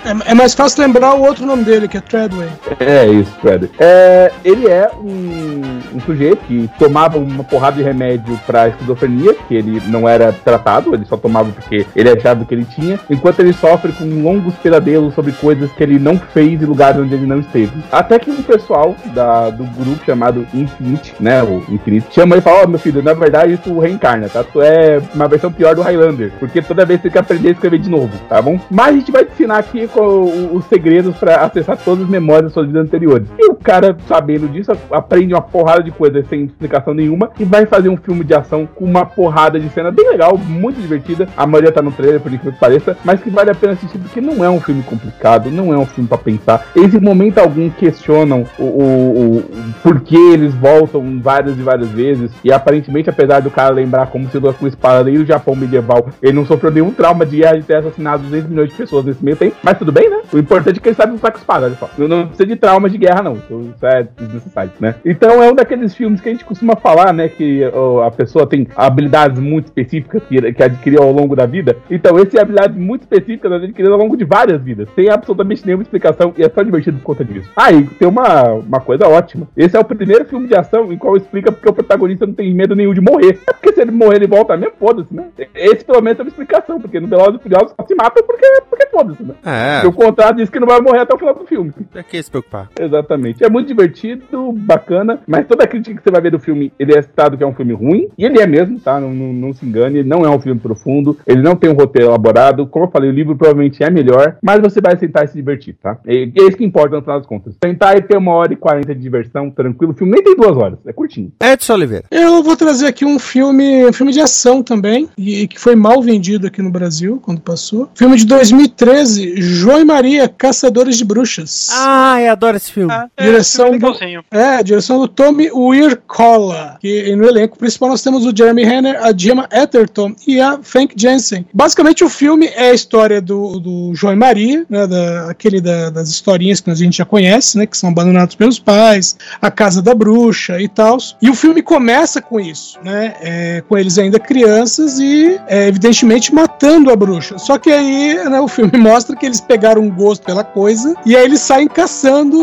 É, é mais fácil lembrar o outro nome dele, que é Treadway. É isso, Treadway. É, ele é um, um sujeito que tomava uma porrada de remédio pra esquizofrenia, que ele não era tratado, ele só tomava porque ele achava que ele tinha, enquanto ele sofre com longos pesadelos sobre coisas que ele não fez e lugares onde ele não esteve. Até que um pessoal da, do grupo chamado Infinite, né, o Infinite, chama ele e fala, ó, oh, meu filho, na verdade isso reencarna, tá? Tu é uma versão pior do Highlander, porque toda vez você tem que aprender a escrever de novo, tá bom? Mas a gente vai te ensinar aqui com os segredos para acessar todas as memórias das suas vidas anteriores. E o cara, sabendo disso, aprende uma porrada de coisas sem explicação nenhuma e vai fazer um filme de ação com uma porrada de cena bem legal, muito divertida. A maioria tá no trailer, por incrível que pareça, mas que vale a pena assistir porque não é um filme complicado, não é um filme para pensar. Eles em momento algum questionam o, o, o, porquê eles voltam várias e várias vezes. E aparentemente, apesar do cara lembrar como se com espada desde o Japão medieval, ele não sofreu nenhum trauma de guerra de ter assassinado 200 milhões de pessoas nesse meio tempo. Mas tudo bem, né? O importante é que ele sabe lutar com espada, olha só. Não, não precisa de traumas de guerra, não. Isso é desnecessário, né? Então é um daqueles filmes que a gente costuma falar, né? Que ó, a pessoa tem habilidades muito específicas que, que adquiriu ao longo da vida. Então, esse é habilidades muito específicas adquiridas ao longo de várias vidas. Sem absolutamente nenhuma explicação. E é só divertido por conta disso. Ah, e tem uma, uma coisa ótima. Esse é o primeiro filme de ação em qual explica porque o protagonista não tem medo nenhum de morrer. É porque se ele morrer, ele volta mesmo, foda-se, né? Esse pelo menos é uma explicação, porque no Velozes e Furiosos só se mata porque, porque foda-se, né? É. Porque o contrato diz que não vai morrer até o final do filme. É que se preocupar. Exatamente. É muito divertido, bacana, mas toda a crítica que você vai ver do filme, ele é citado que é um filme ruim, e ele é mesmo, tá? Não, não, não se engane, ele não é um filme profundo, ele não tem um roteiro elaborado. Como eu falei, o livro provavelmente é melhor, mas você vai sentar e se divertir, tá? E, é isso que importa no final das contas. Sentar e ter uma hora e quarenta de diversão, tranquilo. O filme nem tem duas horas, é curtinho. Edson Oliveira. Eu vou trazer aqui um filme, um filme de ação também, e, e que foi mal vendido aqui no Brasil quando passou. Filme de 2013, João e Maria, Caçadores de Bruxas. Ah, eu adoro esse filme. Ah, é, direção do, é, direção do Tommy Wirkola. Que no elenco principal nós temos o Jeremy Renner, a Gemma Atherton e a Frank Jensen. Basicamente o filme é a história do, do João e Maria, né, da, aquele da- das historinhas que a gente já conhece, né, que são abandonados pelos pais, a casa da bruxa e tal. E o filme começa com isso, né, é, com eles ainda crianças e é, evidentemente matando a bruxa. Só que aí né, o filme mostra que eles pegaram um gosto pela coisa e aí eles saem caçando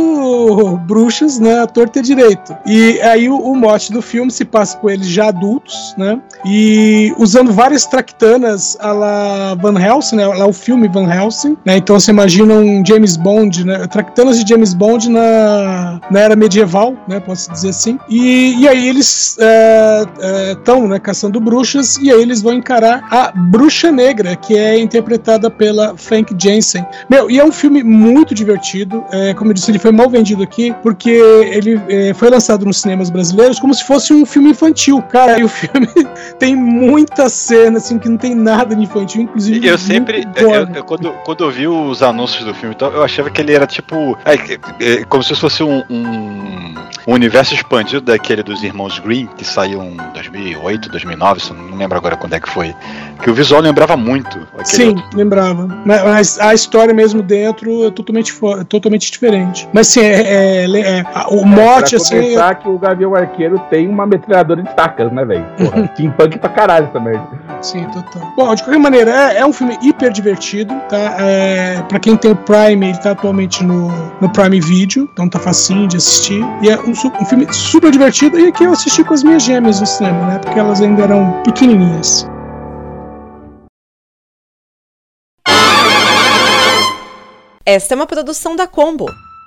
bruxas, né, à torta e à direito. E aí o, o mote do filme se passa com eles já adultos, né, e usando várias tractanas a la Van Helsing, né, lá o filme Van Helsing, né, então você imagina um James Bond, né, tractanas de James Bond na, na era medieval, né, posso dizer assim, e, e aí eles estão, né, caçando bruxas e aí eles vão encarar a Bruxa Negra, que é interpretada pela Frank Jensen. Meu, e é um filme muito divertido, é, como eu disse, ele foi mal vendido aqui, porque ele é, foi lançado nos cinemas brasileiros como se fosse um filme infantil. Cara, e o filme tem muita cena, assim, que não tem nada de infantil, inclusive. Eu sempre, gore. eu- eu- quando, quando eu vi os anúncios do filme, então, eu achava que ele era tipo. é, é, como se fosse um, um, um universo expandido daquele dos irmãos Green, que saiu em 2008, 2009, se eu não lembro agora quando é que foi. Que o visual lembrava muito Sim, outro. lembrava. Mas, a história mesmo dentro é totalmente, é totalmente diferente. Mas sim, é, é- é- a- o mote, pra assim. começar que o Gavião Arqueiro tem uma metralhadora de tacas, né, velho? Porra, Steampunk pra caralho essa merda. Sim, total. Bom, de qualquer maneira, é, é um filme hiper divertido, tá? É, pra quem tem o Prime, ele tá atualmente no, no Prime Video, então tá facinho de assistir. E é um, um filme super divertido. E aqui eu assisti com as minhas gêmeas no cinema, né? Porque elas ainda eram pequenininhas. Esta é uma produção da Combo.